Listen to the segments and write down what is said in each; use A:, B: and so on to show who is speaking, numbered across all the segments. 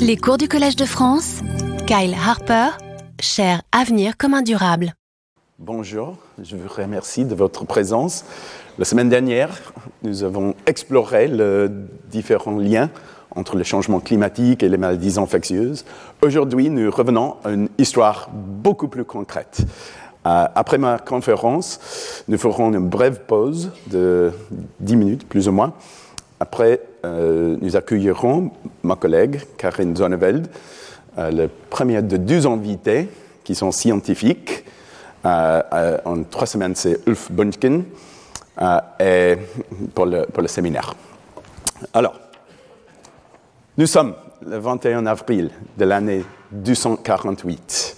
A: Les cours du Collège de France, Kyle Harper, cher Avenir commun durable.
B: Bonjour, je vous remercie de votre présence. La semaine dernière, nous avons exploré les différents liens entre le changement climatique et les maladies infectieuses. Aujourd'hui, nous revenons à une histoire beaucoup plus concrète. Euh, après ma conférence, nous ferons une brève pause de 10 minutes, plus ou moins. Après, euh, nous accueillerons ma collègue, Karine Zonneveld, euh, le premier de deux invités qui sont scientifiques. en trois semaines, c'est Ulf Bunchkin pour, le, pour le séminaire. Alors, nous sommes le 21 avril de l'année 248.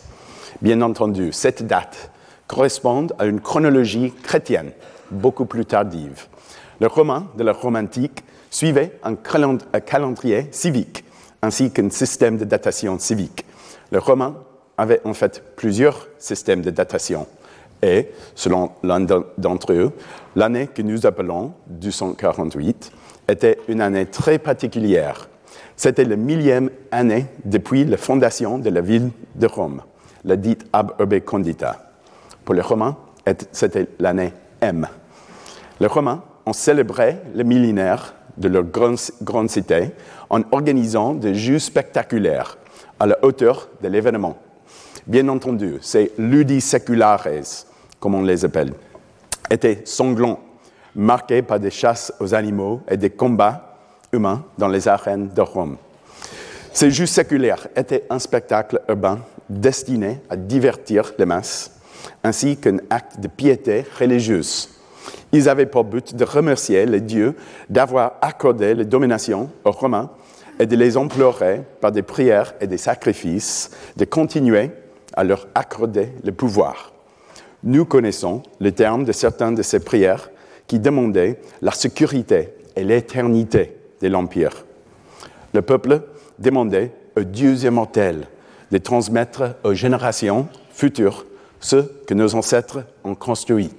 B: Bien entendu, cette date correspond à une chronologie chrétienne beaucoup plus tardive. Le roman de la Rome antique suivait un calendrier civique ainsi qu'un système de datation civique. Le romain avait en fait plusieurs systèmes de datation et, selon l'un d'entre eux, l'année que nous appelons 248 était une année très particulière c'était la millième année depuis la fondation de la ville de Rome, la dite Ab Urbe Condita. Pour les Romains, c'était l'année M. Les Romains ont célébré le millénaire de leur grande, cité en organisant des jeux spectaculaires à la hauteur de l'événement. Bien entendu, ces ludi seculares, comme on les appelle, étaient sanglants, marqués par des chasses aux animaux et des combats humains dans les arènes de Rome. Ces jeux séculaires étaient un spectacle urbain destiné à divertir les masses, ainsi qu'un acte de piété religieuse. Ils avaient pour but de remercier les dieux d'avoir accordé la domination aux Romains et de les implorer par des prières et des sacrifices de continuer à leur accorder le pouvoir. Nous connaissons les termes de certaines de ces prières qui demandaient la sécurité et l'éternité de l'Empire. Le peuple demandait aux dieux immortels de transmettre aux générations futures ce que nos ancêtres ont construit.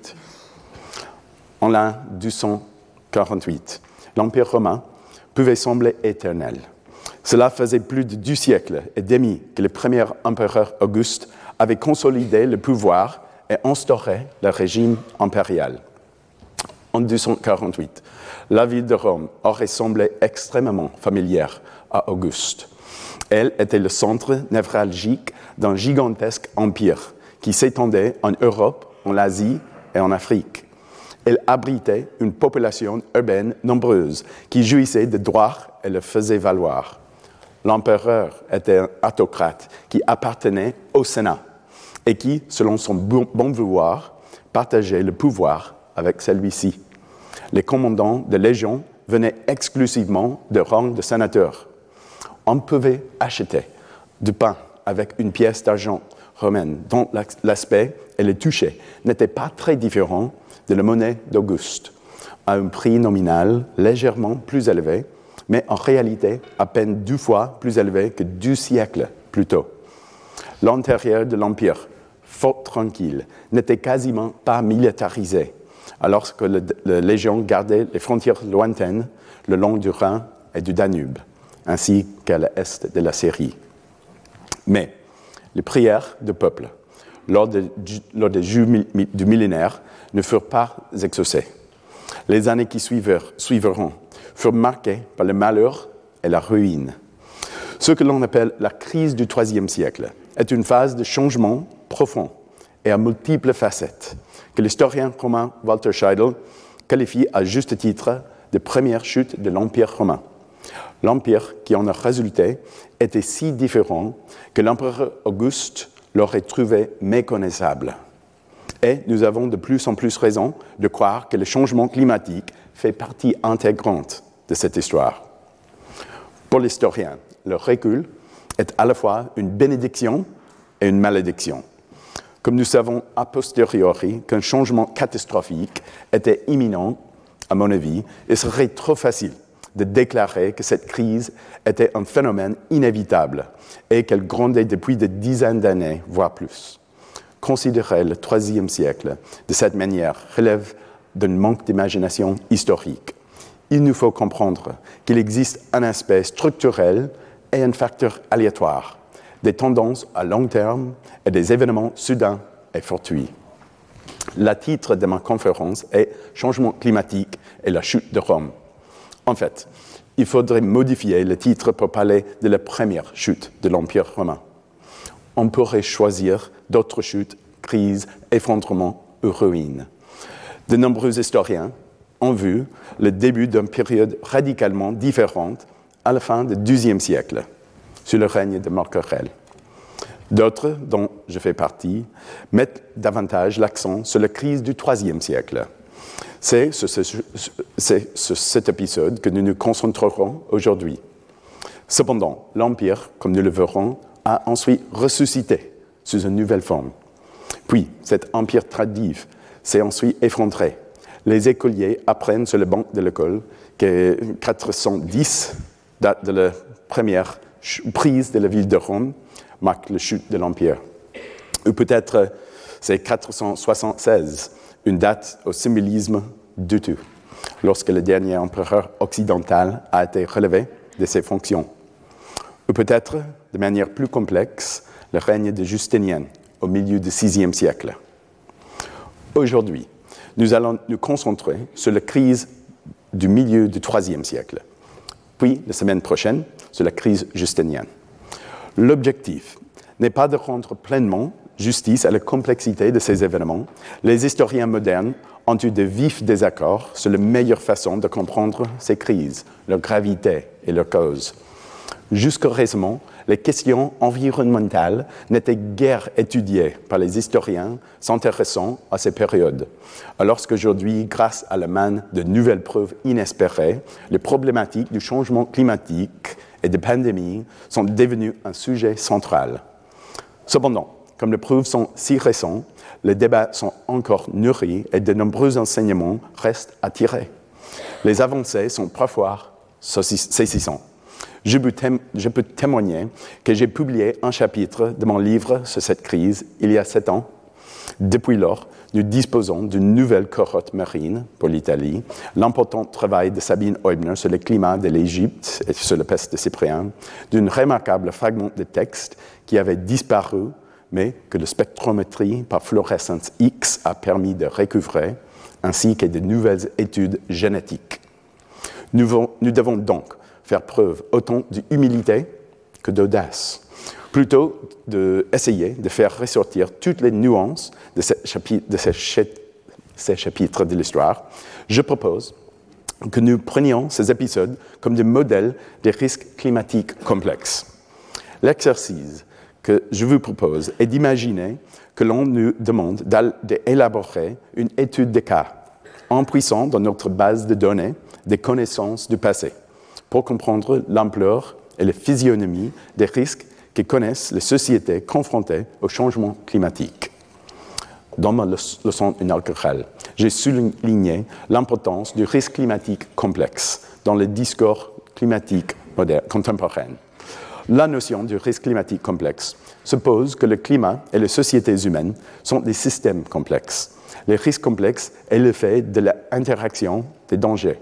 B: En l'an 248, l'Empire romain pouvait sembler éternel. Cela faisait plus de deux siècles et demi que le premier empereur Auguste avait consolidé le pouvoir et instauré le régime impérial. En 248, la ville de Rome aurait semblé extrêmement familière à Auguste. Elle était le centre névralgique d'un gigantesque empire qui s'étendait en Europe, en Asie et en Afrique. Elle abritait une population urbaine nombreuse qui jouissait de droits et le faisait valoir. L'empereur était un autocrate qui appartenait au Sénat et qui, selon son bon vouloir, partageait le pouvoir avec celui-ci les commandants de légion venaient exclusivement de rang de sénateur. On pouvait acheter du pain avec une pièce d'argent romaine dont l'aspect et le toucher n'étaient pas très différents de la monnaie d'Auguste, à un prix nominal légèrement plus élevé, mais en réalité à peine deux fois plus élevé que deux siècles plus tôt. L'intérieur de l'Empire, fort tranquille, n'était quasiment pas militarisé alors que la Légion gardait les frontières lointaines le long du Rhin et du Danube, ainsi qu'à l'est de la Syrie. Mais les prières du peuple, lors, des jeux du millénaire, ne furent pas exaucées. Les années qui suivront furent marquées par le malheur et la ruine. Ce que l'on appelle la crise du troisième siècle est une phase de changement profond et à multiples facettes que l'historien romain Walter Scheidel qualifie à juste titre de première chute de l'Empire romain. L'Empire qui en a résulté était si différent que l'empereur Auguste l'aurait trouvé méconnaissable. Et nous avons de plus en plus raison de croire que le changement climatique fait partie intégrante de cette histoire. Pour l'historien, le recul est à la fois une bénédiction et une malédiction comme nous savons a posteriori qu'un changement catastrophique était imminent, à mon avis, il serait trop facile de déclarer que cette crise était un phénomène inévitable et qu'elle grandait depuis des dizaines d'années, voire plus. Considérer le troisième siècle de cette manière relève d'un manque d'imagination historique. Il nous faut comprendre qu'il existe un aspect structurel est un facteur aléatoire, des tendances à long terme et des événements soudains et fortuits. Le titre de ma conférence est Changement climatique et la chute de Rome. En fait, il faudrait modifier le titre pour parler de la première chute de l'Empire romain. On pourrait choisir d'autres chutes, crises, effondrements ou ruines. De nombreux historiens ont vu le début d'une période radicalement différente à la fin du XIIe siècle, sous le règne de Marc Aurèle. D'autres, dont je fais partie, mettent davantage l'accent sur la crise du IIIe siècle. C'est sur, cet épisode que nous nous concentrerons aujourd'hui. Cependant, l'Empire, comme nous le verrons, a ensuite ressuscité sous une nouvelle forme. Puis, cet empire tradif s'est ensuite effondré. Les écoliers apprennent sur le banc de l'école que 410 date de la première prise de la ville de Rome, marque la chute de l'Empire. Ou peut-être c'est 476, une date au symbolisme tout, lorsque le dernier empereur occidental a été relevé de ses fonctions. Ou peut-être, de manière plus complexe, le règne de Justinien au milieu du VIe siècle. Aujourd'hui, nous allons nous concentrer sur la crise du milieu du IIIe siècle, puis la semaine prochaine sur la crise justinienne. L'objectif n'est pas de rendre pleinement justice à la complexité de ces événements. Les historiens modernes ont eu de vifs désaccords sur la meilleure façon de comprendre ces crises, leur gravité et leurs causes. Jusque récemment, les questions environnementales n'étaient guère étudiées par les historiens s'intéressant à ces périodes. Alors qu'aujourd'hui, grâce à la manne de nouvelles preuves inespérées, les problématiques du changement climatique et de pandémie sont devenues un sujet central. Cependant, comme les preuves sont si récentes, les débats sont encore nourris et de nombreux enseignements restent à tirer. Les avancées sont parfois saisissantes. Je peux, témoigner que j'ai publié un chapitre de mon livre sur cette crise il y a sept ans. Depuis lors, nous disposons d'une nouvelle cohorte marine pour l'Italie, l'important travail de Sabine Eubner sur le climat de l'Égypte et sur la peste de Cyprien, d'un remarquable fragment de texte qui avait disparu, mais que la spectrométrie par fluorescence X a permis de recouvrer, ainsi que de nouvelles études génétiques. Nous, devons donc faire preuve autant d'humilité que d'audace, plutôt d'essayer de faire ressortir toutes les nuances de, de ces chapitres de l'histoire. Je propose que nous prenions ces épisodes comme des modèles des risques climatiques complexes. L'exercice que je vous propose est d'imaginer que l'on nous demande d'élaborer une étude de cas en puissant dans notre base de données des connaissances du passé pour comprendre l'ampleur et la physionomie des risques que connaissent les sociétés confrontées au changement climatique. Dans ma leçon inaugurale, j'ai souligné l'importance du risque climatique complexe dans le discours climatique contemporain. La notion du risque climatique complexe suppose que le climat et les sociétés humaines sont des systèmes complexes. Les risques complexes est le fait de l'interaction des dangers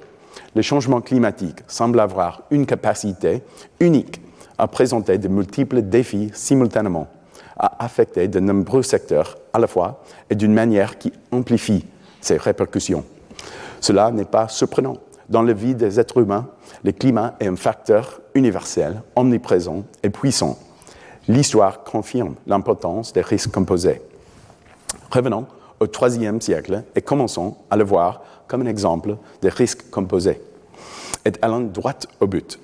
B: le changement climatique semble avoir une capacité unique à présenter de multiples défis simultanément, à affecter de nombreux secteurs à la fois et d'une manière qui amplifie ses répercussions. Cela n'est pas surprenant. Dans la vie des êtres humains, le climat est un facteur universel, omniprésent et puissant. L'histoire confirme l'importance des risques composés. Revenons au IIIe siècle et commençons à le voir comme un exemple des risques composés, est allant droit au but.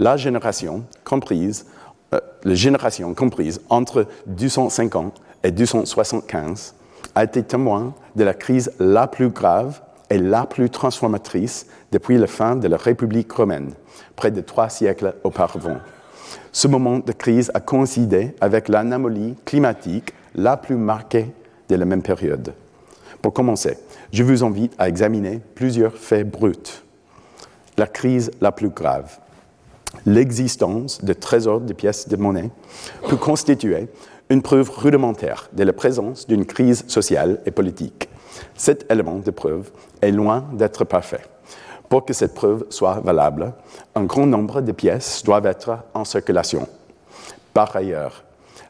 B: La génération comprise, euh, la génération comprise entre 250 et 275 a été témoin de la crise la plus grave et la plus transformatrice depuis la fin de la République romaine, près de trois siècles auparavant. Ce moment de crise a coïncidé avec l'anomalie climatique la plus marquée de la même période. Pour commencer, je vous invite à examiner plusieurs faits bruts. La crise la plus grave. L'existence de trésors de pièces de monnaie peut constituer une preuve rudimentaire de la présence d'une crise sociale et politique. Cet élément de preuve est loin d'être parfait. Pour que cette preuve soit valable, un grand nombre de pièces doivent être en circulation. Par ailleurs,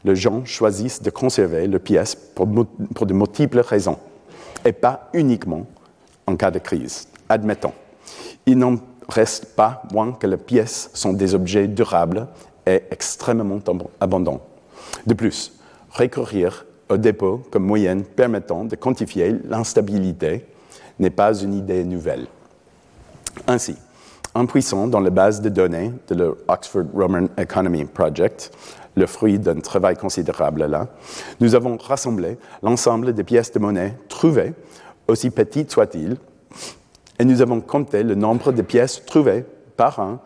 B: les gens choisissent de conserver les pièces pour, pour de multiples raisons, et pas uniquement en cas de crise. Admettons, il n'en reste pas moins que les pièces sont des objets durables et extrêmement abondants. De plus, recourir au dépôt comme moyen permettant de quantifier l'instabilité n'est pas une idée nouvelle. Ainsi, en puissant dans la base de données de l'Oxford Roman Economy Project, le fruit d'un travail considérable là, nous avons rassemblé l'ensemble des pièces de monnaie trouvées, aussi petites soient-ils, et nous avons compté le nombre de pièces trouvées par an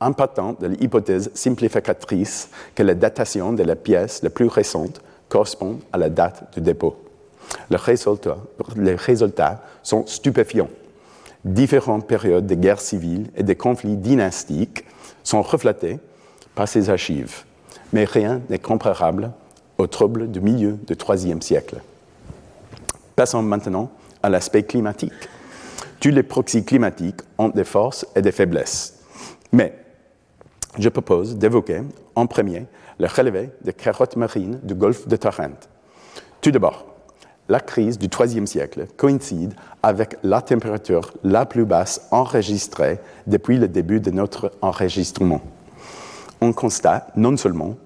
B: en partant de l'hypothèse simplificatrice que la datation de la pièce la plus récente correspond à la date du dépôt. Les résultats, les résultats sont stupéfiants. Différentes périodes de guerres civiles et de conflits dynastiques sont reflétées par ces archives, mais rien n'est comparable aux troubles du milieu du IIIe siècle. Passons maintenant à l'aspect climatique. Tous les proxys climatiques ont des forces et des faiblesses. Mais je propose d'évoquer en premier le relevé des carottes marines du golfe de Tarente. Tout d'abord, la crise du IIIe siècle coïncide avec la température la plus basse enregistrée depuis le début de notre enregistrement. On constate non seulement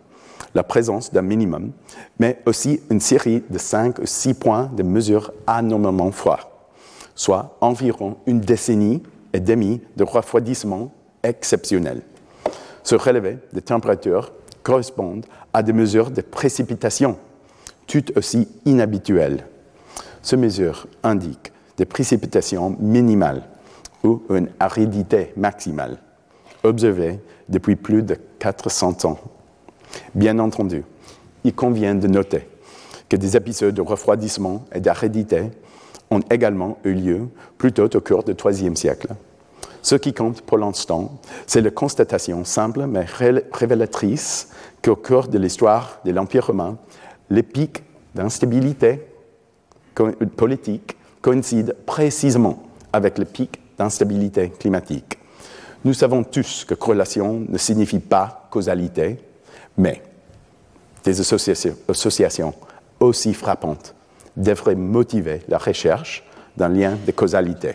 B: la présence d'un minimum, mais aussi une série de 5 ou 6 points de mesure anormalement froids, soit environ une décennie et demie de refroidissement exceptionnel. Ce relevé de température correspondent à des mesures de précipitation, tout aussi inhabituelles. Ces mesures indiquent des précipitations minimales ou une aridité maximale, observées depuis plus de 400 ans. Bien entendu, il convient de noter que des épisodes de refroidissement et d'aridité ont également eu lieu plus tôt au cours du IIIe siècle. Ce qui compte pour l'instant, c'est la constatation simple mais révélatrice qu'au cours de l'histoire de l'Empire romain, les pics d'instabilité politique coïncident précisément avec le pic d'instabilité climatique. Nous savons tous que corrélation ne signifie pas causalité, mais des associations aussi frappantes devraient motiver la recherche d'un lien de causalité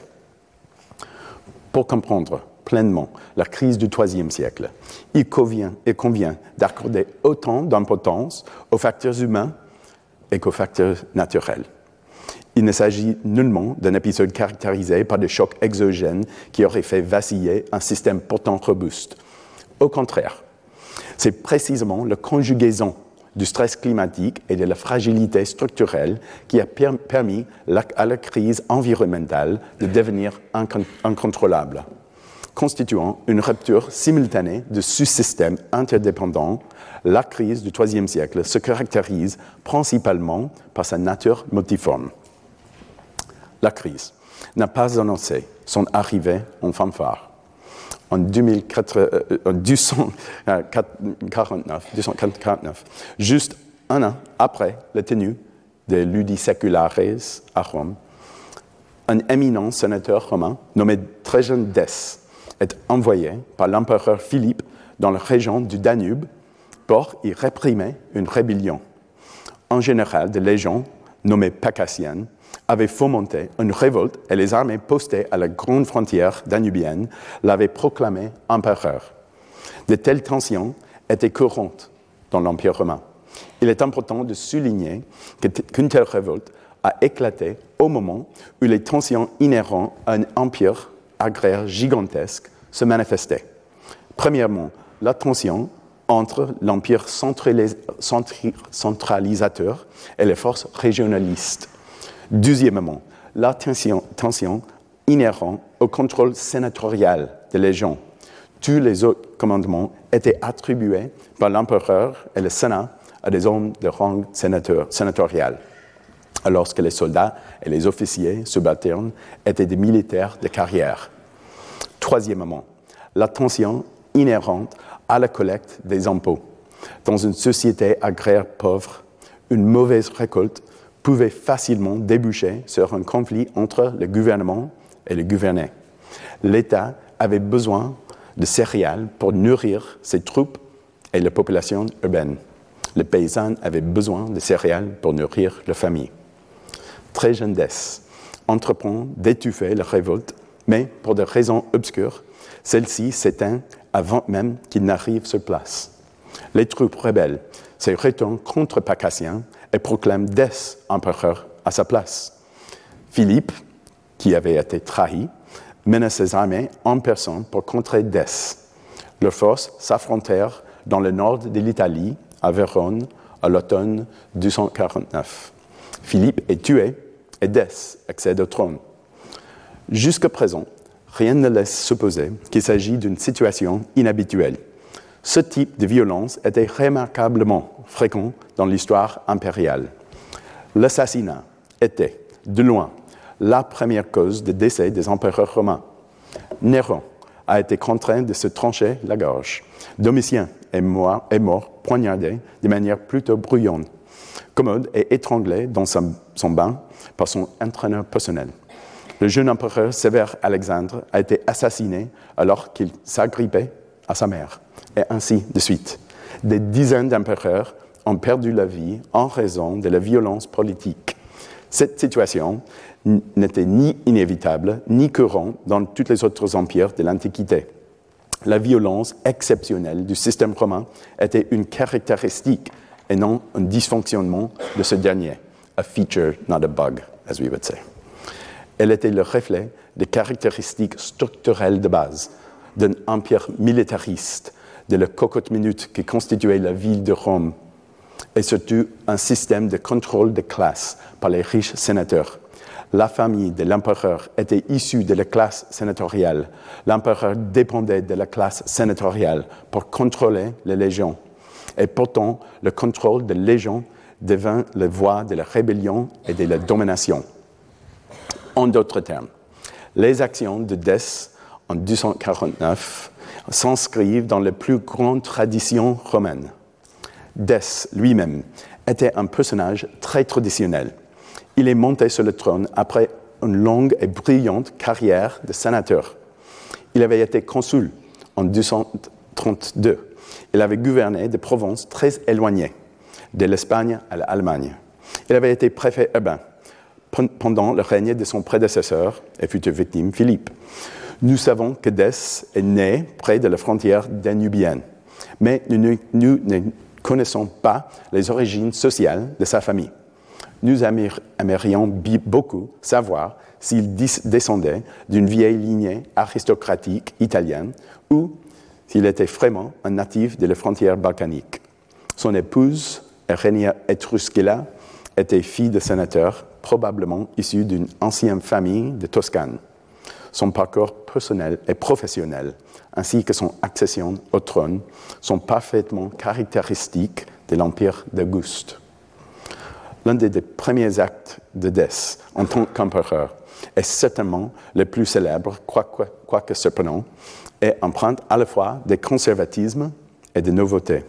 B: pour comprendre pleinement la crise du IIIe siècle, il convient, et convient d'accorder autant d'importance aux facteurs humains qu'aux facteurs naturels. Il ne s'agit nullement d'un épisode caractérisé par des chocs exogènes qui auraient fait vaciller un système pourtant robuste. Au contraire, c'est précisément la conjugaison du stress climatique et de la fragilité structurelle qui a permis à la crise environnementale de devenir incontrôlable, constituant une rupture simultanée de sous-systèmes interdépendants. La crise du IIIe siècle se caractérise principalement par sa nature multiforme. La crise n'a pas annoncé son arrivée en fanfare en 249, juste un an après la tenue des Ludi Seculares à Rome, un éminent sénateur romain nommé Trajan est envoyé par l'empereur Philippe dans la région du Danube pour y réprimer une rébellion. En général, des légions nommées Pacassiennes avait fomenté une révolte et les armées postées à la grande frontière danubienne l'avaient proclamé empereur. De telles tensions étaient courantes dans l'Empire romain. Il est important de souligner qu'une telle révolte a éclaté au moment où les tensions inhérentes à un empire agraire gigantesque se manifestaient. Premièrement, la tension entre l'empire centralisateur et les forces régionalistes. Deuxièmement, la tension, inhérente au contrôle sénatorial des légions. Tous les autres commandements étaient attribués par l'empereur et le Sénat à des hommes de rang sénatorial, alors que les soldats et les officiers subalternes étaient des militaires de carrière. Troisièmement, la tension inhérente à la collecte des impôts. Dans une société agraire pauvre, une mauvaise récolte pouvait facilement déboucher sur un conflit entre le gouvernement et le gouverné. L'État avait besoin de céréales pour nourrir ses troupes et la population urbaine. Les paysans avaient besoin de céréales pour nourrir leur famille. Dess entreprend d'étouffer la révolte, mais pour des raisons obscures, celle-ci s'éteint avant même qu'il n'arrive sur place. Les troupes rebelles se retournent contre Pacassien et proclament Dess empereur à sa place. Philippe, qui avait été trahi, mena ses armées en personne pour contrer Dess. Leurs forces s'affrontèrent dans le nord de l'Italie, à Vérone, à l'automne 249. Philippe est tué et Dess accède au trône. Jusqu'à présent, rien ne laisse supposer qu'il s'agit d'une situation inhabituelle. Ce type de violence était remarquablement fréquent dans l'histoire impériale. L'assassinat était, de loin, la première cause de décès des empereurs romains. Néron a été contraint de se trancher la gorge. Domitien est mort, est mort poignardé de manière plutôt bruyante. Commode est étranglé dans son, bain par son entraîneur personnel. Le jeune empereur Sévère Alexandre a été assassiné alors qu'il s'agrippait à sa mère, et ainsi de suite. Des dizaines d'empereurs ont perdu la vie en raison de la violence politique. Cette situation n'était ni inévitable ni courante dans tous les autres empires de l'Antiquité. La violence exceptionnelle du système romain était une caractéristique et non un dysfonctionnement de ce dernier. A feature, not a bug, as we would say. Elle était le reflet des caractéristiques structurelles de base d'un empire militariste, de la cocotte minute qui constituait la ville de Rome, et surtout un système de contrôle de classe par les riches sénateurs. La famille de l'empereur était issue de la classe sénatoriale. L'empereur dépendait de la classe sénatoriale pour contrôler les légions. Et pourtant, le contrôle des légions devint la voie de la rébellion et de la domination. En d'autres termes, les actions de Dess en 249 s'inscrivent dans les plus grandes traditions romaines. Dess lui-même était un personnage très traditionnel. Il est monté sur le trône après une longue et brillante carrière de sénateur. Il avait été consul en 232. Il avait gouverné des provinces très éloignées, de l'Espagne à l'Allemagne. Il avait été préfet urbain pendant le règne de son prédécesseur et futur victime Philippe. Nous savons que Dess est né près de la frontière danubienne, mais nous, ne connaissons pas les origines sociales de sa famille. Nous aimerions beaucoup savoir s'il descendait d'une vieille lignée aristocratique italienne ou s'il était vraiment un natif de la frontière balkanique. Son épouse, Eugenia Etruscula, était fille de sénateur, probablement issue d'une ancienne famille de Toscane. Son parcours personnel et professionnel, ainsi que son accession au trône, sont parfaitement caractéristiques de l'Empire d'Auguste. L'un des, premiers actes de Dess en tant qu'empereur est certainement le plus célèbre, quoique surprenant, et emprunte à la fois des conservatismes et des nouveautés.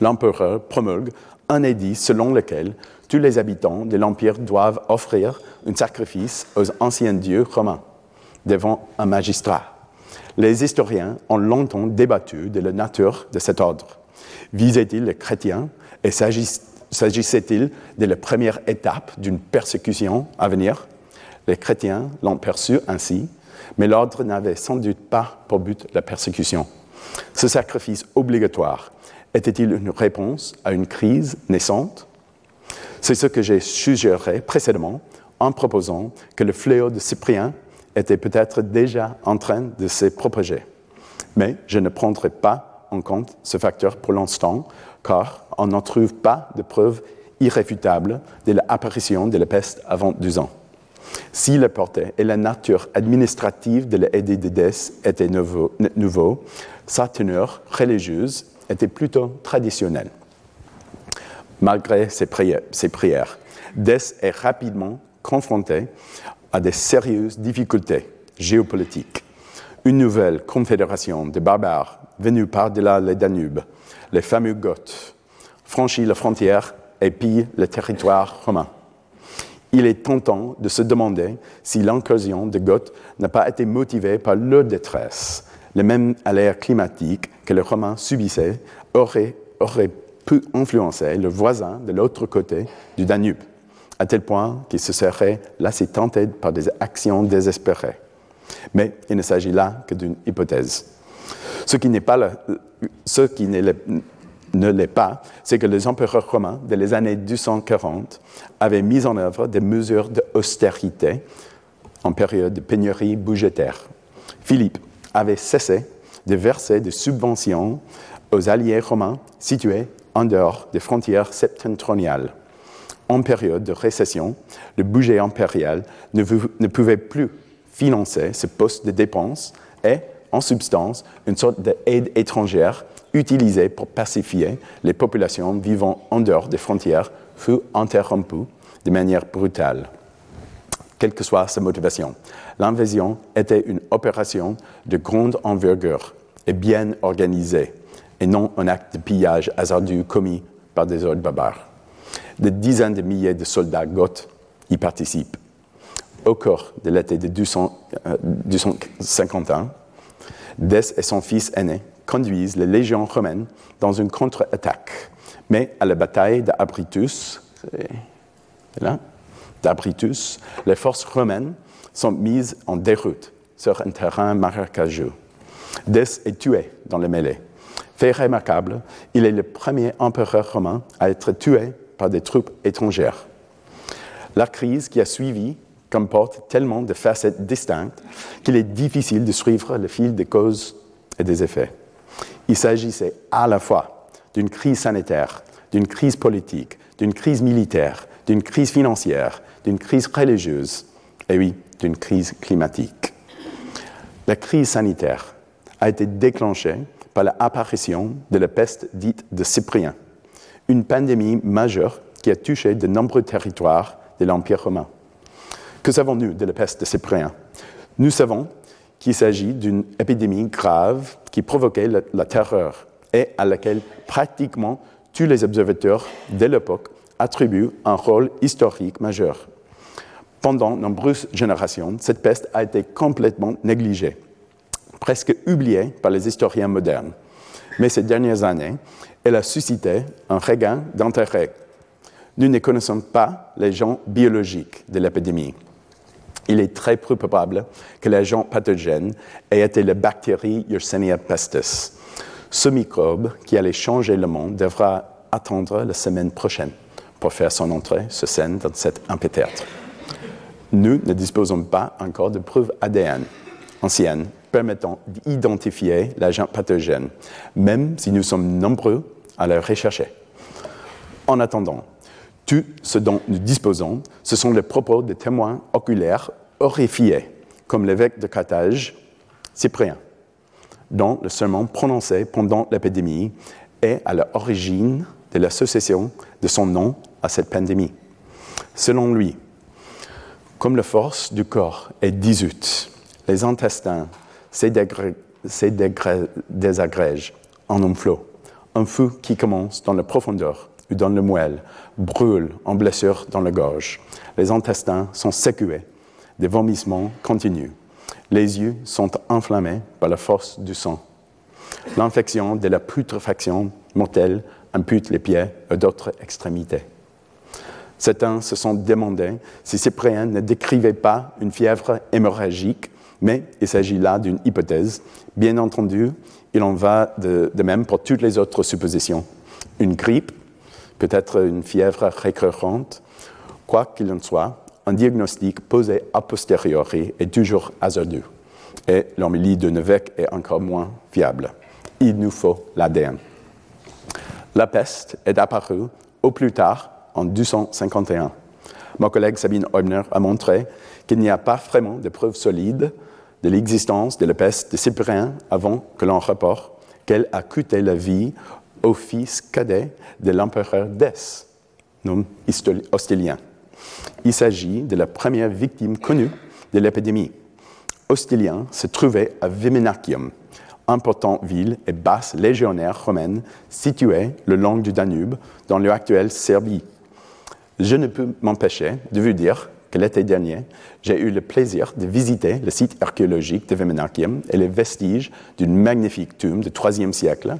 B: L'empereur promulgue un édit selon lequel tous les habitants de l'Empire doivent offrir un sacrifice aux anciens dieux romains devant un magistrat. Les historiens ont longtemps débattu de la nature de cet ordre. Visait-il les chrétiens et s'agissait-il de la première étape d'une persécution à venir? Les chrétiens l'ont perçu ainsi, mais l'ordre n'avait sans doute pas pour but la persécution. Ce sacrifice obligatoire était-il une réponse à une crise naissante? C'est ce que j'ai suggéré précédemment en proposant que le fléau de Cyprien était peut-être déjà en train de se propager. Mais je ne prendrai pas en compte ce facteur pour l'instant, car on n'en trouve pas de preuves irréfutables de l'apparition de la peste avant deux ans. Si la portée et la nature administrative de l'édit de Dès étaient nouveau, nouveau, sa teneur religieuse était plutôt traditionnelle. Malgré ses prières, ses prières Dès est rapidement confronté à de sérieuses difficultés géopolitiques. Une nouvelle confédération de barbares venus par-delà les Danube, les fameux Goths, franchit la frontière et pille le territoire romain. il est tentant de se demander si l'incursion de Goth n'a pas été motivée par leur détresse. Le même alerte climatique que les Romains subissaient aurait, aurait pu influencer le voisin de l'autre côté du Danube, à tel point qu'il se serait laissé tenter par des actions désespérées. Mais il ne s'agit là que d'une hypothèse. Ce qui n'est pas, ce qui ne l'est pas, c'est que les empereurs romains, dès les années 240, avaient mis en œuvre des mesures d'austérité en période de pénurie budgétaire. Philippe avait cessé de verser des subventions aux alliés romains situés en dehors des frontières septentrionales. En période de récession, le budget impérial ne, pouvait plus financer ce poste de dépenses et, en substance, une sorte d'aide étrangère utilisée pour pacifier les populations vivant en dehors des frontières fut interrompue de manière brutale. Quelle que soit sa motivation, l'invasion était une opération de grande envergure et bien organisée, et non un acte de pillage hasardeux commis par des ordres barbares. Des dizaines de milliers de soldats goths y participent. Au cours de l'été de 251, Dès et son fils aîné conduisent les légions romaines dans une contre-attaque. Mais à la bataille d'Abritus, les forces romaines sont mises en déroute sur un terrain marécageux. Dès est tué dans le mêlée. Fait remarquable, il est le premier empereur romain à être tué par des troupes étrangères. La crise qui a suivi comporte tellement de facettes distinctes qu'il est difficile de suivre le fil des causes et des effets. Il s'agissait à la fois d'une crise sanitaire, d'une crise politique, d'une crise militaire, d'une crise financière, d'une crise religieuse et oui, d'une crise climatique. La crise sanitaire a été déclenchée par l'apparition de la peste dite de Cyprien, une pandémie majeure qui a touché de nombreux territoires de l'Empire romain. Que savons-nous de la peste de Cyprien Nous savons qu'il s'agit d'une épidémie grave qui provoquait la, terreur et à laquelle pratiquement tous les observateurs de l'époque attribuent un rôle historique majeur. Pendant nombreuses générations, cette peste a été complètement négligée, presque oubliée par les historiens modernes. Mais ces dernières années, elle a suscité un regain d'intérêt. Nous ne connaissons pas les gens biologiques de l'épidémie il est très probable que l'agent pathogène ait été la bactérie Yersinia pestis. Ce microbe qui allait changer le monde devra attendre la semaine prochaine pour faire son entrée sur scène dans cet amphitheâtre. Nous ne disposons pas encore de preuves ADN anciennes permettant d'identifier l'agent pathogène, même si nous sommes nombreux à le rechercher. En attendant, tout ce dont nous disposons, ce sont les propos de témoins oculaires horrifiés, comme l'évêque de Carthage, Cyprien, dont le sermon prononcé pendant l'épidémie est à l'origine de l'association de son nom à cette pandémie. Selon lui, comme la force du corps est disute, les intestins se désagrègent en un flot, un feu qui commence dans la profondeur ou dans le moelle, brûle en blessure dans la gorge. Les intestins sont secoués des vomissements continuent. Les yeux sont enflammés par la force du sang. L'infection de la putréfaction mortelle impute les pieds à d'autres extrémités. Certains se sont demandé si Cyprien ne décrivait pas une fièvre hémorragique, mais il s'agit là d'une hypothèse. Bien entendu, il en va de, même pour toutes les autres suppositions. Une grippe, peut-être une fièvre récurrente, quoi qu'il en soit, un diagnostic posé a posteriori est toujours hasardeux et l'homélie de Nevèque est encore moins fiable. Il nous faut l'ADN. La peste est apparue au plus tard en 251. Mon collègue Sabine Eubner a montré qu'il n'y a pas vraiment de preuves solides de l'existence de la peste de Cyprien avant que l'on rapporte qu'elle a coûté la vie au fils cadet de l'empereur Dès, nom hostilien. Il s'agit de la première victime connue de l'épidémie. Hostilien se trouvait à Viminacium, importante ville et base légionnaire romaine située le long du Danube dans l'actuelle Serbie. je ne peux m'empêcher de vous dire que l'été dernier, j'ai eu le plaisir de visiter le site archéologique de Vemenarkium et les vestiges d'une magnifique tombe du IIIe siècle.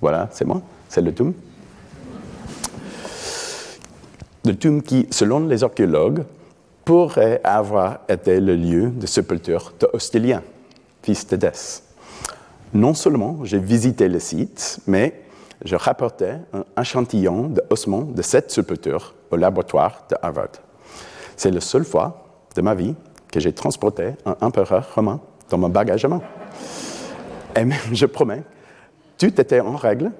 B: Voilà, c'est moi, c'est le tombe. Le tombe qui, selon les archéologues, pourrait avoir été le lieu de sépulture de Ostélien, fils d'Édesse. Non seulement j'ai visité le site, mais je rapportais un échantillon de ossements de cette sépulture au laboratoire de Harvard. C'est la seule fois de ma vie que j'ai transporté un empereur romain dans mon bagage à main. Et même, je promets, tout était en règle.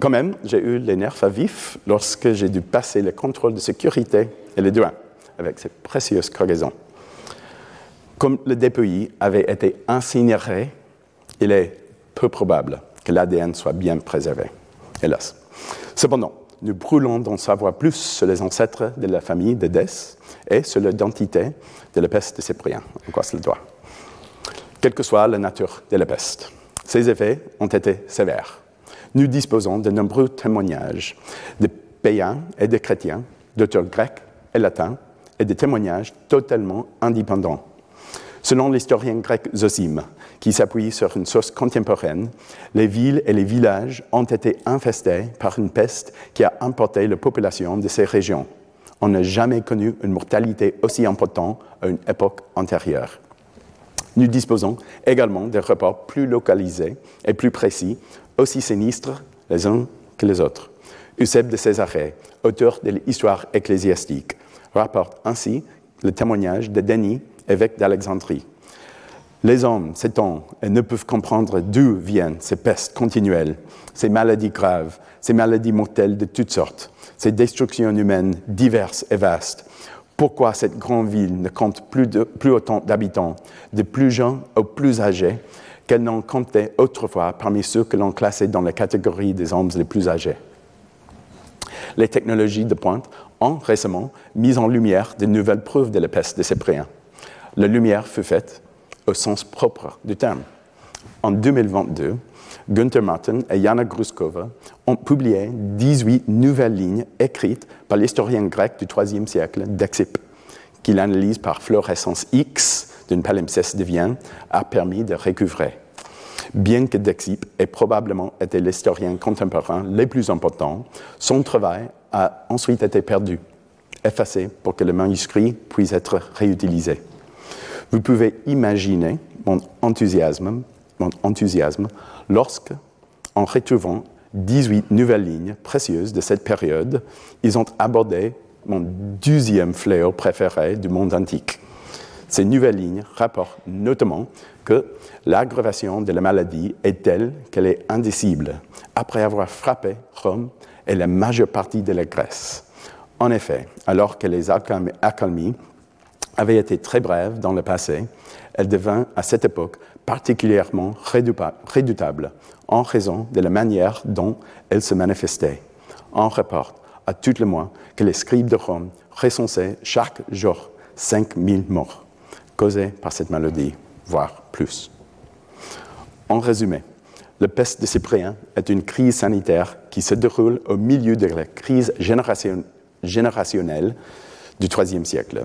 B: Quand même, j'ai eu les nerfs à vif lorsque j'ai dû passer le contrôle de sécurité et les douanes avec ces précieuses cargaisons. Comme le dépouillis avait été incinéré, il est peu probable que l'ADN soit bien préservé, hélas. Cependant, nous brûlons d'en savoir plus sur les ancêtres de la famille d'Édès et sur l'identité de la peste de Cyprien. En quoi c'est le doigt Quelle que soit la nature de la peste, ses effets ont été sévères. Nous disposons de nombreux témoignages de païens et de chrétiens, d'auteurs grecs et latins, et des témoignages totalement indépendants. Selon l'historien grec Zosime, qui s'appuie sur une source contemporaine, les villes et les villages ont été infestés par une peste qui a emporté la population de ces régions. On n'a jamais connu une mortalité aussi importante à une époque antérieure. Nous disposons également de rapports plus localisés et plus précis, aussi sinistres les uns que les autres. Eusèbe de Césarée, auteur de l'histoire ecclésiastique, rapporte ainsi le témoignage de Denis, évêque d'Alexandrie. Les hommes s'étendent et ne peuvent comprendre d'où viennent ces pestes continuelles, ces maladies graves, ces maladies mortelles de toutes sortes, ces destructions humaines diverses et vastes. Pourquoi cette grande ville ne compte plus, plus autant d'habitants, de plus jeunes aux plus âgés, qu'elle n'en comptait autrefois parmi ceux que l'on classait dans la catégorie des hommes les plus âgés? Les technologies de pointe ont récemment mis en lumière de nouvelles preuves de la peste de Cyprien. La lumière fut faite au sens propre du terme. En 2022, Günther Martin et Jana Gruskova ont publié 18 nouvelles lignes écrites par l'historien grec du IIIe siècle, Dexip, qui l'analyse par fluorescence X d'une palimpseste de Vienne a permis de recouvrer. Bien que Dexip ait probablement été l'historien contemporain le plus important, son travail a ensuite été perdu, effacé pour que le manuscrit puisse être réutilisé. Vous pouvez imaginer mon enthousiasme, lorsque, en retrouvant 18 nouvelles lignes précieuses de cette période, ils ont abordé mon deuxième fléau préféré du monde antique. Ces nouvelles lignes rapportent notamment que l'aggravation de la maladie est telle qu'elle est indicible après avoir frappé Rome et la majeure partie de la Grèce. En effet, alors que les accalmies avait été très brève dans le passé, elle devint à cette époque particulièrement redoutable en raison de la manière dont elle se manifestait. On rapporte à tout le moins que les scribes de Rome recensaient chaque jour 5000 morts causés par cette maladie, voire plus. En résumé, la peste de Cyprien est une crise sanitaire qui se déroule au milieu de la crise générationnelle du IIIe siècle.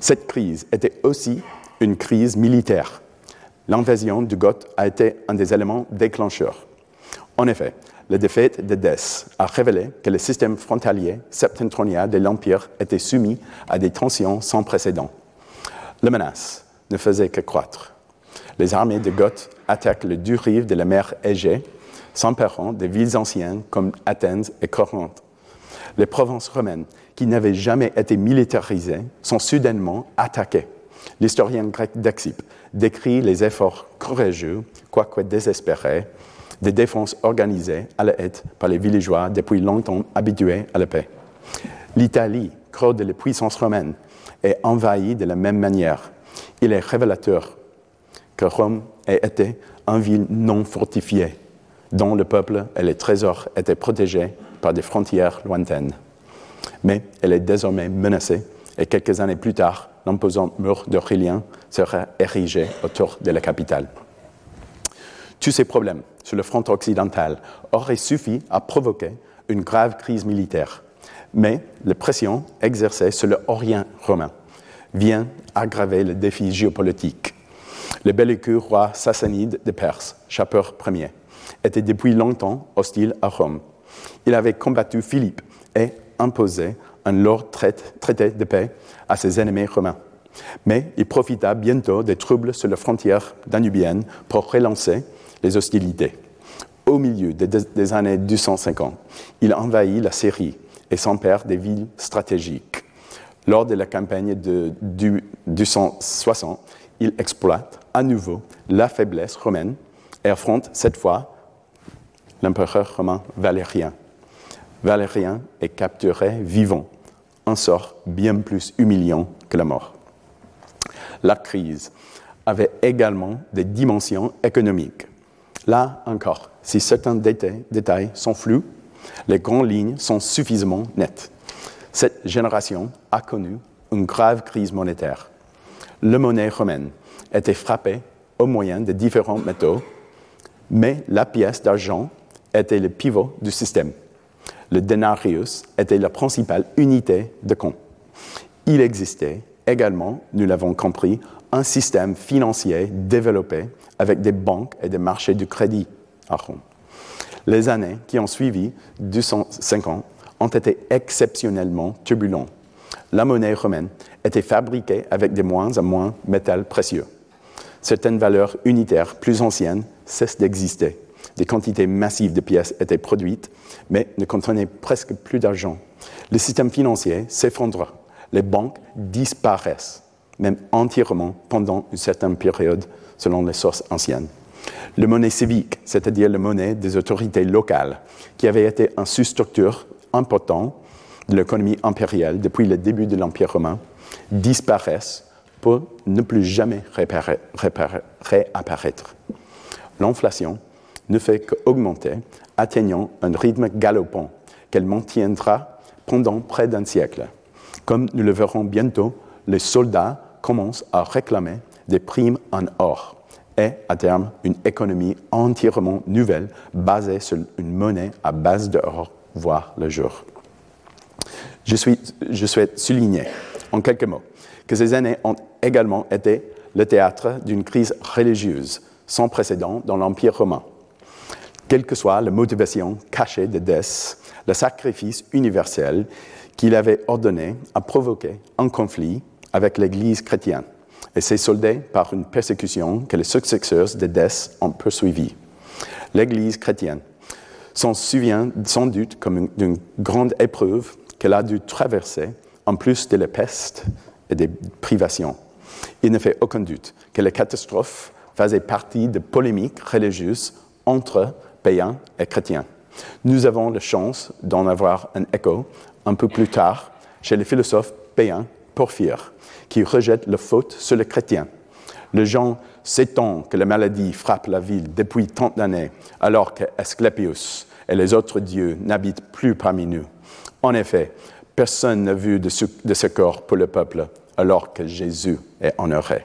B: Cette crise était aussi une crise militaire. L'invasion du Goth a été un des éléments déclencheurs. En effet, la défaite de Dès a révélé que le système frontalier septentrional de l'Empire était soumis à des tensions sans précédent. La menace ne faisait que croître. Les armées de Goth attaquent le deux rive de la mer Égée, s'emparant des villes anciennes comme Athènes et Corinthe. Les provinces romaines qui n'avaient jamais été militarisées sont soudainement attaquées. L'historien grec Dexip décrit les efforts courageux, quoique désespérés, de défense organisées à la hête par les villageois depuis longtemps habitués à la paix. L'Italie, creux de la puissance romaine, est envahie de la même manière. Il est révélateur que Rome ait été une ville non fortifiée, dont le peuple et les trésors étaient protégés par des frontières lointaines mais elle est désormais menacée et quelques années plus tard, l'imposant mur d'Aurélien sera érigé autour de la capitale. Tous ces problèmes sur le front occidental auraient suffi à provoquer une grave crise militaire. Mais la pression exercée sur l'Orient romain vient aggraver le défi géopolitique. Le belliqueux roi sassanide de Perse, Chapeur Ier, était depuis longtemps hostile à Rome. Il avait combattu Philippe et imposé un lourd traité de paix à ses ennemis romains. Mais il profita bientôt des troubles sur la frontière danubienne pour relancer les hostilités. Au milieu des, années 250, il envahit la Syrie et s'empare des villes stratégiques. Lors de la campagne de 260, il exploite à nouveau la faiblesse romaine et affronte cette fois l'empereur romain Valérien. Valérien est capturé vivant, un sort bien plus humiliant que la mort. La crise avait également des dimensions économiques. Là encore, si certains détails, sont flous, les grandes lignes sont suffisamment nettes. Cette génération a connu une grave crise monétaire. La monnaie romaine était frappée au moyen de différents métaux, mais la pièce d'argent était le pivot du système. Le denarius était la principale unité de compte. Il existait également, nous l'avons compris, un système financier développé avec des banques et des marchés du crédit à Rome. Les années qui ont suivi, 205 ans, ont été exceptionnellement turbulentes. La monnaie romaine était fabriquée avec de moins en moins métal précieux. Certaines valeurs unitaires plus anciennes cessent d'exister. Des quantités massives de pièces étaient produites, mais ne contenaient presque plus d'argent. Le système financier s'effondra. Les banques disparaissent même entièrement pendant une certaine période, selon les sources anciennes. Le monnaie civique, c'est-à-dire la monnaie des autorités locales, qui avait été un sous-structure important de l'économie impériale depuis le début de l'Empire romain, disparaissent pour ne plus jamais réapparaître. L'inflation ne fait qu'augmenter, atteignant un rythme galopant qu'elle maintiendra pendant près d'un siècle. Comme nous le verrons bientôt, les soldats commencent à réclamer des primes en or et, à terme, une économie entièrement nouvelle basée sur une monnaie à base d'or voir le jour. Je souhaite souligner, en quelques mots, que ces années ont également été le théâtre d'une crise religieuse sans précédent dans l'Empire romain. Quelle que soit la motivation cachée de Dès, le sacrifice universel qu'il avait ordonné a provoqué un conflit avec l'Église chrétienne et s'est soldé par une persécution que les successeurs de Dès ont poursuivie. L'Église chrétienne s'en souvient sans doute comme d'une grande épreuve qu'elle a dû traverser en plus de la peste et des privations. Il ne fait aucun doute que la catastrophe faisait partie de polémiques religieuses entre païens et chrétiens. Nous avons la chance d'en avoir un écho un peu plus tard chez les philosophes païens Porphyre, qui rejette la faute sur les chrétiens. Le gens sait-on que la maladie frappe la ville depuis tant d'années, alors que Asclepius et les autres dieux n'habitent plus parmi nous. En effet, personne n'a vu de, ce corps pour le peuple, alors que Jésus est honoré.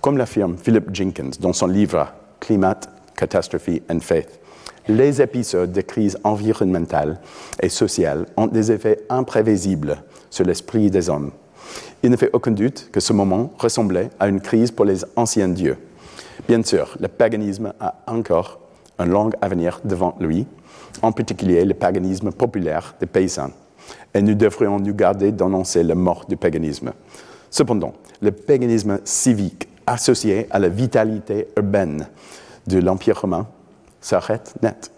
B: Comme l'affirme Philip Jenkins dans son livre Climate, Catastrophe and Faith, les épisodes de crise environnementale et sociale ont des effets imprévisibles sur l'esprit des hommes. Il ne fait aucun doute que ce moment ressemblait à une crise pour les anciens dieux. Bien sûr, le paganisme a encore un long avenir devant lui, en particulier le paganisme populaire des paysans. Et nous devrions nous garder d'annoncer la mort du paganisme. Cependant, le paganisme civique associé à la vitalité urbaine de l'Empire romain s'arrête net.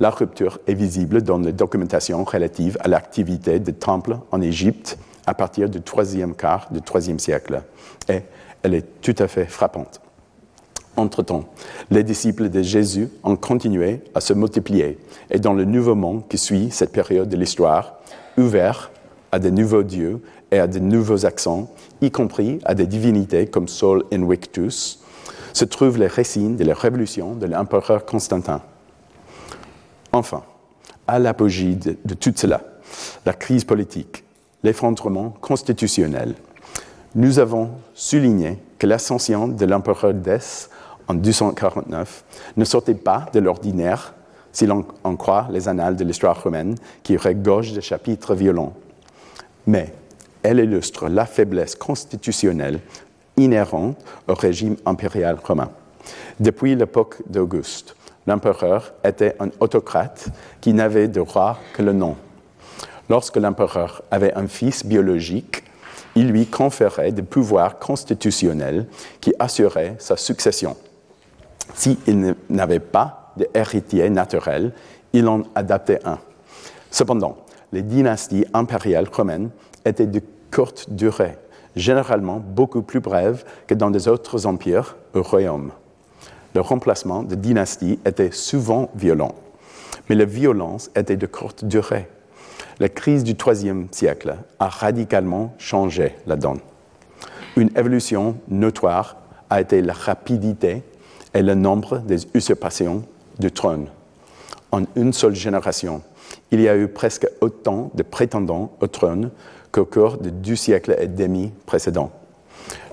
B: La rupture est visible dans les documentations relatives à l'activité des temples en Égypte à partir du troisième quart du troisième siècle. Et elle est tout à fait frappante. Entre-temps, les disciples de Jésus ont continué à se multiplier et dans le nouveau monde qui suit cette période de l'histoire, ouvert à de nouveaux dieux et à de nouveaux accents, y compris à des divinités comme Sol Invictus, se trouvent les récits de la révolution de l'empereur Constantin. Enfin, à l'apogée de, tout cela, la crise politique, l'effondrement constitutionnel, nous avons souligné que l'ascension de l'empereur Dès en 249 ne sortait pas de l'ordinaire si l'on en croit les annales de l'histoire romaine, qui regorgent de chapitres violents. Mais elle illustre la faiblesse constitutionnelle inhérente au régime impérial romain. Depuis l'époque d'Auguste, l'empereur était un autocrate qui n'avait de roi que le nom. Lorsque l'empereur avait un fils biologique, il lui conférait des pouvoirs constitutionnels qui assuraient sa succession. S'il n'avait pas d'héritier naturel, il en adaptait un. Cependant, les dynasties impériales romaines étaient de courte durée, généralement beaucoup plus brèves que dans les autres empires ou royaumes. Le remplacement de dynasties était souvent violent, mais la violence était de courte durée. La crise du IIIe siècle a radicalement changé la donne. Une évolution notoire a été la rapidité et le nombre des usurpations du trône. En une seule génération, il y a eu presque autant de prétendants au trône qu'au cours des deux siècles et demi précédents.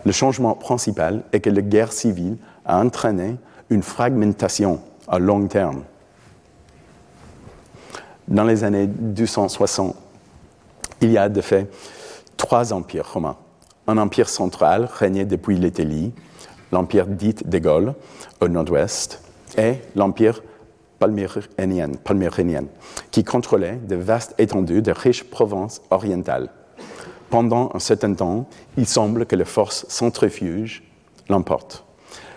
B: Le changement principal est que la guerre civile a entraîné une fragmentation à long terme. Dans les années 260, il y a de fait trois empires romains. Un empire central régnait depuis l'Italie, l'empire dit des Gaules au nord-ouest, et l'empire palmyrènien, qui contrôlait de vastes étendues de riches provinces orientales. Pendant un certain temps, il semble que les forces centrifuges l'emportent.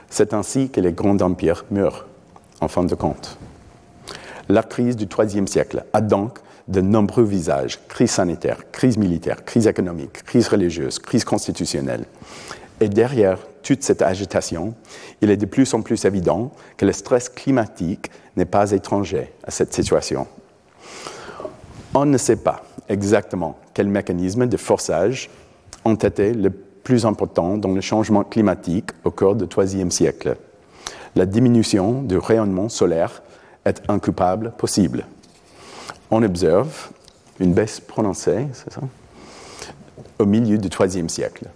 B: C'est ainsi que les grands empires meurent, en fin de compte. La crise du IIIe siècle a donc de nombreux visages crise sanitaire, crise militaire, crise économique, crise religieuse, crise constitutionnelle. Et derrière toute cette agitation, il est de plus en plus évident que le stress climatique n'est pas étranger à cette situation. On ne sait pas exactement quels mécanismes de forçage été les plus importants dans le changement climatique au cours du IIIe siècle. La diminution du rayonnement solaire est un coupable possible. On observe une baisse prononcée, c'est ça, au milieu du IIIe siècle.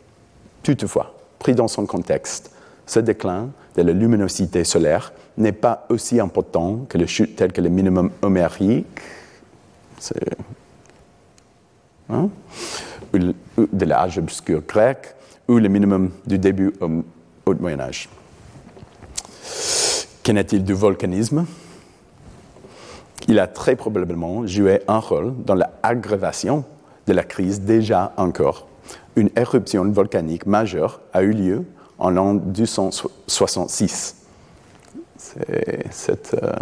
B: Toutefois, pris dans son contexte, ce déclin de la luminosité solaire n'est pas aussi important que les chutes telles que le minimum homérique, hein, de l'âge obscur grec, ou le minimum du début au Haut Moyen Âge. Qu'en est-il du volcanisme? Il a très probablement joué un rôle dans l'aggravation de la crise déjà encore une éruption volcanique majeure a eu lieu en l'an 266. C'est, euh,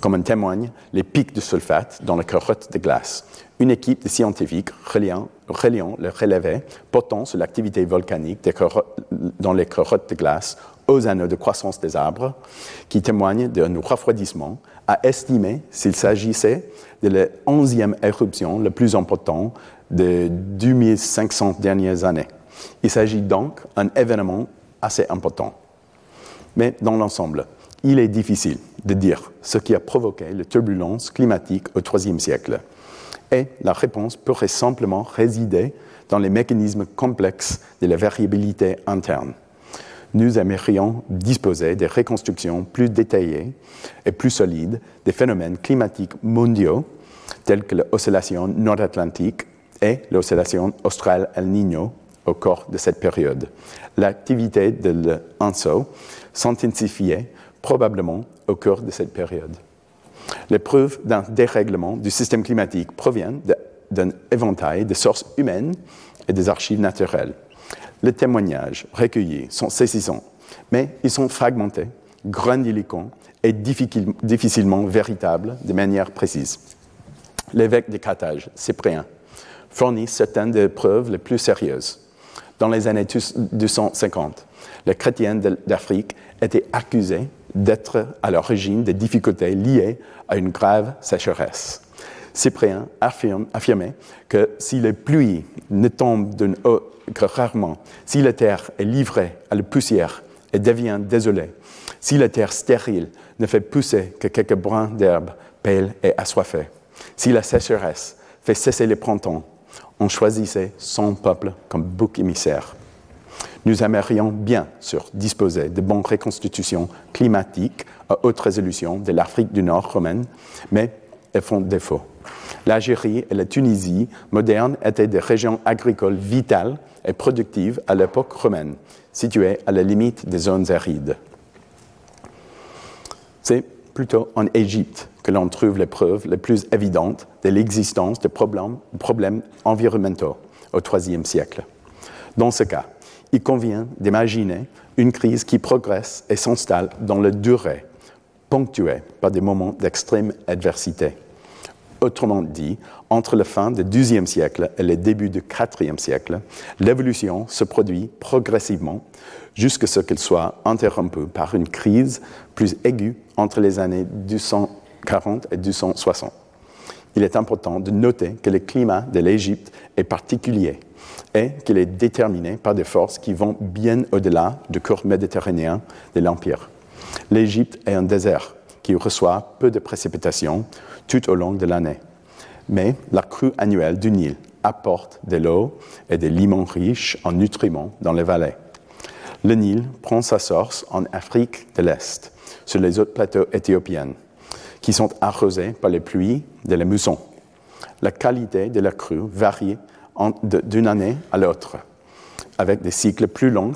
B: comme en témoignent les pics de sulfate dans la carotte de glace. Une équipe de scientifiques reliant, le relevé portant sur l'activité volcanique dans les carottes de glace aux anneaux de croissance des arbres, qui témoignent d'un refroidissement, a estimé s'il s'agissait de la onzième éruption la plus importante des 2500 dernières années. Il s'agit donc d'un événement assez important. Mais dans l'ensemble, il est difficile de dire ce qui a provoqué les turbulences climatiques au IIIe siècle. Et la réponse pourrait simplement résider dans les mécanismes complexes de la variabilité interne. Nous aimerions disposer de reconstructions plus détaillées et plus solides des phénomènes climatiques mondiaux tels que l'oscillation nord-atlantique et l'oscillation australe-El Niño au cours de cette période. L'activité de l'ANSO s'intensifiait probablement au cours de cette période. Les preuves d'un dérèglement du système climatique proviennent d'un éventail de sources humaines et des archives naturelles. Les témoignages recueillis sont saisissants, mais ils sont fragmentés, grandiloquents et difficilement véritables de manière précise. L'évêque de Carthage, Cyprien, fournit certaines des preuves les plus sérieuses. Dans les années 250, les chrétiens d'Afrique étaient accusés d'être à l'origine des difficultés liées à une grave sécheresse. Cyprien affirme, affirmait que si les pluies ne tombent d'une eau que rarement, si la terre est livrée à la poussière et devient désolée, si la terre stérile ne fait pousser que quelques brins d'herbe pâles et assoiffés, si la sécheresse fait cesser les printemps on choisissait son peuple comme bouc émissaire. Nous aimerions bien sûr disposer de bonnes reconstitutions climatiques à haute résolution de l'Afrique du Nord romaine, mais elles font défaut. L'Algérie et la Tunisie modernes étaient des régions agricoles vitales et productives à l'époque romaine, situées à la limite des zones arides. C'est plutôt en Égypte que l'on trouve les preuves les plus évidentes de l'existence de problèmes, problèmes environnementaux au IIIe siècle. Dans ce cas, il convient d'imaginer une crise qui progresse et s'installe dans la durée, ponctuée par des moments d'extrême adversité. Autrement dit, entre la fin du XIIe siècle et le début du IVe siècle, l'évolution se produit progressivement jusqu'à ce qu'elle soit interrompue par une crise plus aiguë entre les années 240 et 260. Il est important de noter que le climat de l'Égypte est particulier et qu'il est déterminé par des forces qui vont bien au-delà du cours méditerranéen de l'Empire. L'Égypte est un désert qui reçoit peu de précipitations tout au long de l'année. Mais la crue annuelle du Nil apporte de l'eau et des limons riches en nutriments dans les vallées. Le Nil prend sa source en Afrique de l'Est, sur les autres plateaux éthiopiens, qui sont arrosés par les pluies de la mousson. La qualité de la crue varie d'une année à l'autre, avec des cycles plus longs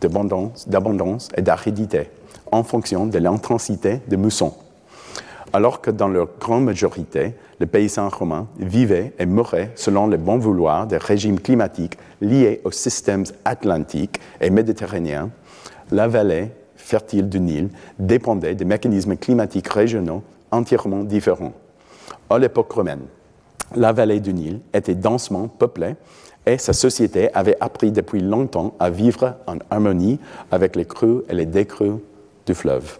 B: d'abondance et d'aridité, en fonction de l'intensité des moussons. Alors que dans leur grande majorité, les paysans romains vivaient et mouraient selon le bon vouloir des régimes climatiques liés aux systèmes atlantiques et méditerranéens, la vallée fertile du Nil dépendait des mécanismes climatiques régionaux entièrement différents. À l'époque romaine, la vallée du Nil était densément peuplée et sa société avait appris depuis longtemps à vivre en harmonie avec les crues et les décrues du fleuve.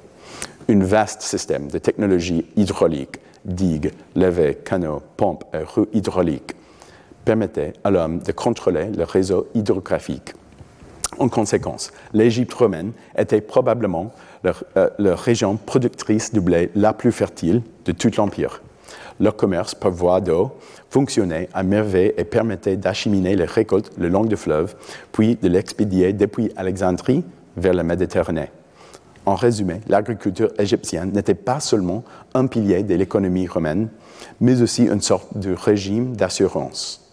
B: Un vaste système de technologies hydrauliques, digues, levées, canaux, pompes et rues hydrauliques permettait à l'homme de contrôler le réseau hydrographique. En conséquence, l'Égypte romaine était probablement la, euh, région productrice de blé la plus fertile de tout l'Empire. Leur commerce par voie d'eau fonctionnait à merveille et permettait d'acheminer les récoltes le long du fleuve, puis de l'expédier depuis Alexandrie vers la Méditerranée. En résumé, l'agriculture égyptienne n'était pas seulement un pilier de l'économie romaine, mais aussi une sorte de régime d'assurance.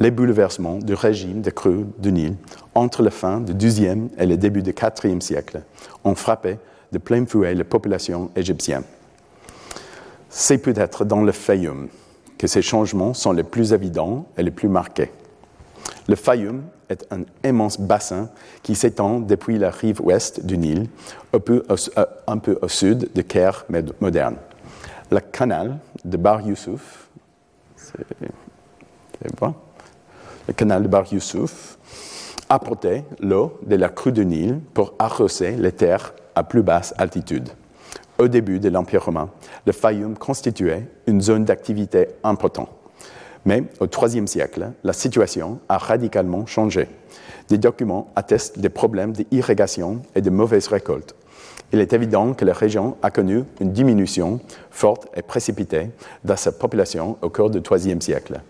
B: Les bouleversements du régime de crue du Nil entre la fin du XIIe et le début du IVe siècle ont frappé de plein fouet la population égyptienne. C'est peut-être dans le Fayoum que ces changements sont les plus évidents et les plus marqués. Le Fayoum est un immense bassin qui s'étend depuis la rive ouest du Nil, un peu au, euh, sud de Caire moderne. Le canal de Bar Youssouf, le canal de Bar Youssouf apportait l'eau de la crue du Nil pour arroser les terres à plus basse altitude. Au début de l'Empire romain, le Fayoum constituait une zone d'activité importante. Mais au IIIe siècle, la situation a radicalement changé. Des documents attestent des problèmes d'irrigation et de mauvaises récoltes. Il est évident que la région a connu une diminution forte et précipitée de sa population au cours du IIIe siècle.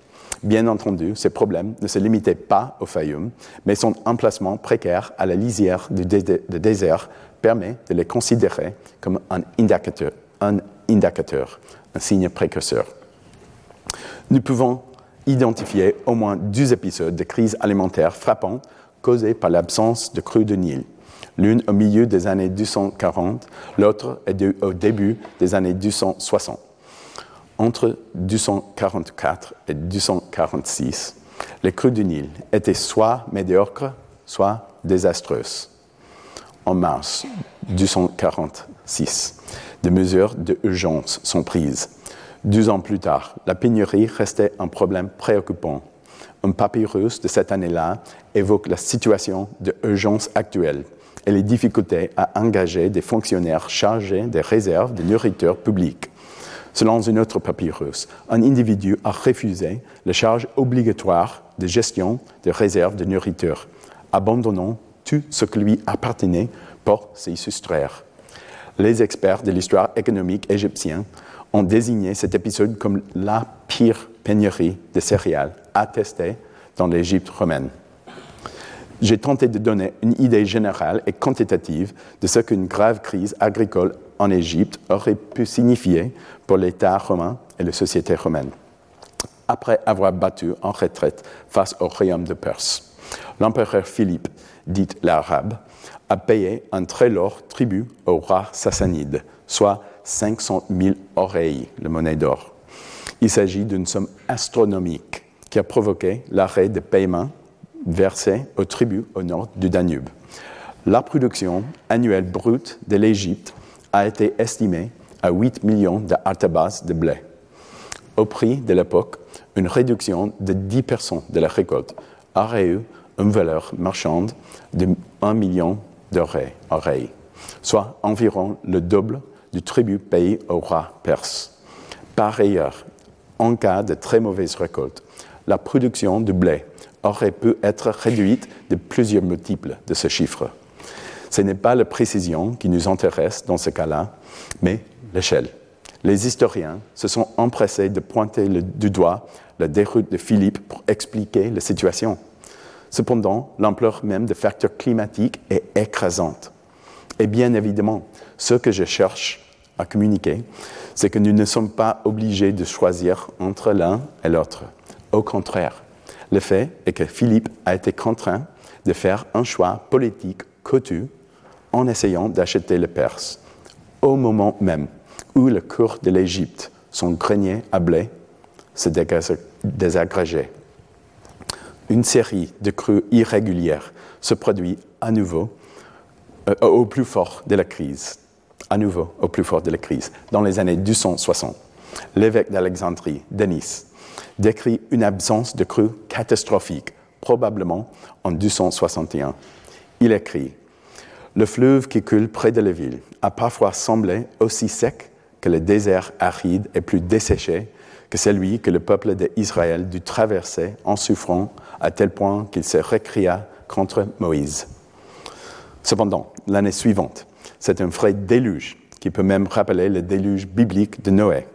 B: Bien entendu, ces problèmes ne se limitaient pas au Fayoum, mais son emplacement précaire à la lisière du désert permet de les considérer comme un indicateur, un, indicateur, un signe précurseur. Nous pouvons identifier au moins deux épisodes de crise alimentaire frappants causés par l'absence de crues de Nil. L'une au milieu des années 240, l'autre au début des années 260. Entre 244 et 246, les crues du Nil étaient soit médiocres, soit désastreuses en mars 246. Des mesures d'urgence sont prises. Deux ans plus tard, la pénurie restait un problème préoccupant. Un papyrus de cette année-là évoque la situation d'urgence actuelle et les difficultés à engager des fonctionnaires chargés des réserves de nourriture publique. Selon un autre papyrus, un individu a refusé la charge obligatoire de gestion des réserves de nourriture, abandonnant tout ce qui lui appartenait pour s'y soustraire. Les experts de l'histoire économique égyptienne ont désigné cet épisode comme la pire pénurie de céréales attestée dans l'Égypte romaine. j'ai tenté de donner une idée générale et quantitative de ce qu'une grave crise agricole en Égypte aurait pu signifier pour l'État romain et la société romaine. Après avoir battu en retraite face au royaume de Perse, l'empereur Philippe, dit l'Arabe, a payé un très lourd tribut au roi sassanide, soit 500 000 oreilles, de monnaie d'or. Il s'agit d'une somme astronomique qui a provoqué l'arrêt des paiements versés aux tribus au nord du Danube. La production annuelle brute de l'Égypte a été estimée à 8 millions d'artabas de blé. Au prix de l'époque, une réduction de 10% de la récolte aurait eu une valeur marchande de 1 million d'oreilles, soit environ le double du tribut payé au roi perse. Par ailleurs, en cas de très mauvaise récolte, la production de blé aurait pu être réduite de plusieurs multiples de ce chiffre. Ce n'est pas la précision qui nous intéresse dans ce cas-là, mais l'échelle. Les historiens se sont empressés de pointer du doigt la déroute de Philippe pour expliquer la situation. Cependant, l'ampleur même des facteurs climatiques est écrasante. Et bien évidemment, ce que je cherche à communiquer, c'est que nous ne sommes pas obligés de choisir entre l'un et l'autre. Au contraire, le fait est que Philippe a été contraint de faire un choix politique cotu en essayant d'acheter le Perse, au moment même où le cours de l'Égypte, son grenier à blé, se désagrégeait. Une série de crues irrégulières se produit à nouveau euh, au plus fort de la crise, à nouveau au plus fort de la crise, dans les années 260. L'évêque d'Alexandrie, Denis, décrit une absence de crues catastrophique, probablement en 261. Il écrit Le fleuve qui coule près de la ville a parfois semblé aussi sec que le désert aride et plus desséché que celui que le peuple d'Israël dut traverser en souffrant à tel point qu'il se récria contre Moïse. Cependant, l'année suivante, c'est un vrai déluge qui peut même rappeler le déluge biblique de Noé.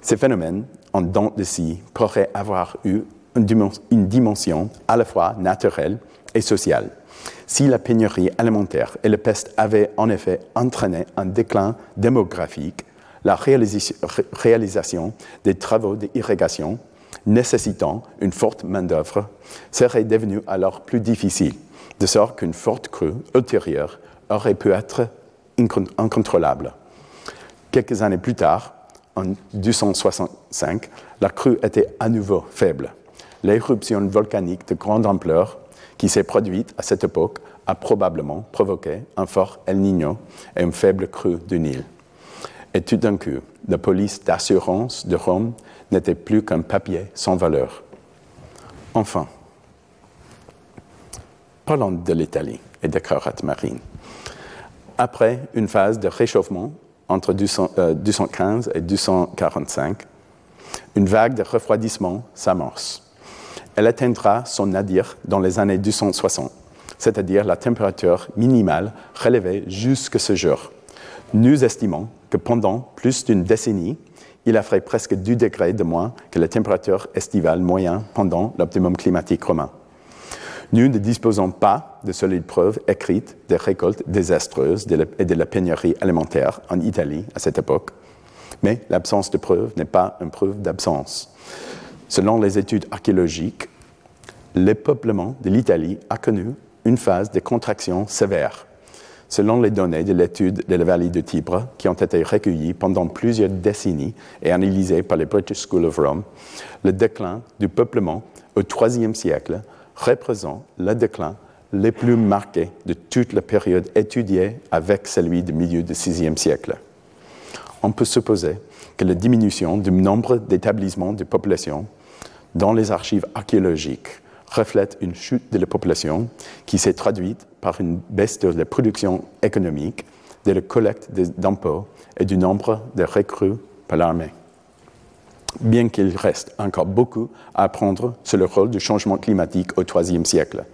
B: Ces phénomènes, en dents de scie, pourraient avoir eu une dimension à la fois naturelle et sociale. Si la pénurie alimentaire et la peste avaient en effet entraîné un déclin démographique, la réalisation des travaux d'irrigation nécessitant une forte main-d'œuvre serait devenue alors plus difficile, de sorte qu'une forte crue ultérieure aurait pu être incontrôlable. Quelques années plus tard, en 265, la crue était à nouveau faible. L'éruption volcanique de grande ampleur qui s'est produite à cette époque a probablement provoqué un fort El Niño et une faible crue du Nil. Et tout d'un coup, la police d'assurance de Rome n'était plus qu'un papier sans valeur. Enfin, parlons de l'Italie et des carottes marines. Après une phase de réchauffement entre 215 euh, et 245, une vague de refroidissement s'amorce. Elle atteindra son nadir dans les années 260, c'est-à-dire la température minimale relevée jusque ce jour. Nous estimons que pendant plus d'une décennie, il a fait presque 2 degrés de moins que la température estivale moyenne pendant l'optimum climatique romain. Nous ne disposons pas de solides preuves écrites des récoltes désastreuses et de la pénurie alimentaire en Italie à cette époque, mais l'absence de preuves n'est pas une preuve d'absence. Selon les études archéologiques, le peuplement de l'Italie a connu une phase de contraction sévère selon les données de l'étude de la vallée de Tibre, qui ont été recueillies pendant plusieurs décennies et analysées par le British School of Rome, le déclin du peuplement au IIIe siècle représente le déclin le plus marqué de toute la période étudiée avec celui du milieu du VIe siècle. On peut supposer que la diminution du nombre d'établissements de population dans les archives archéologiques reflète une chute de la population qui s'est traduite par une baisse de la production économique, de la collecte d'impôts et du nombre de recrues par l'armée. Bien qu'il reste encore beaucoup à apprendre sur le rôle du changement climatique au IIIe siècle,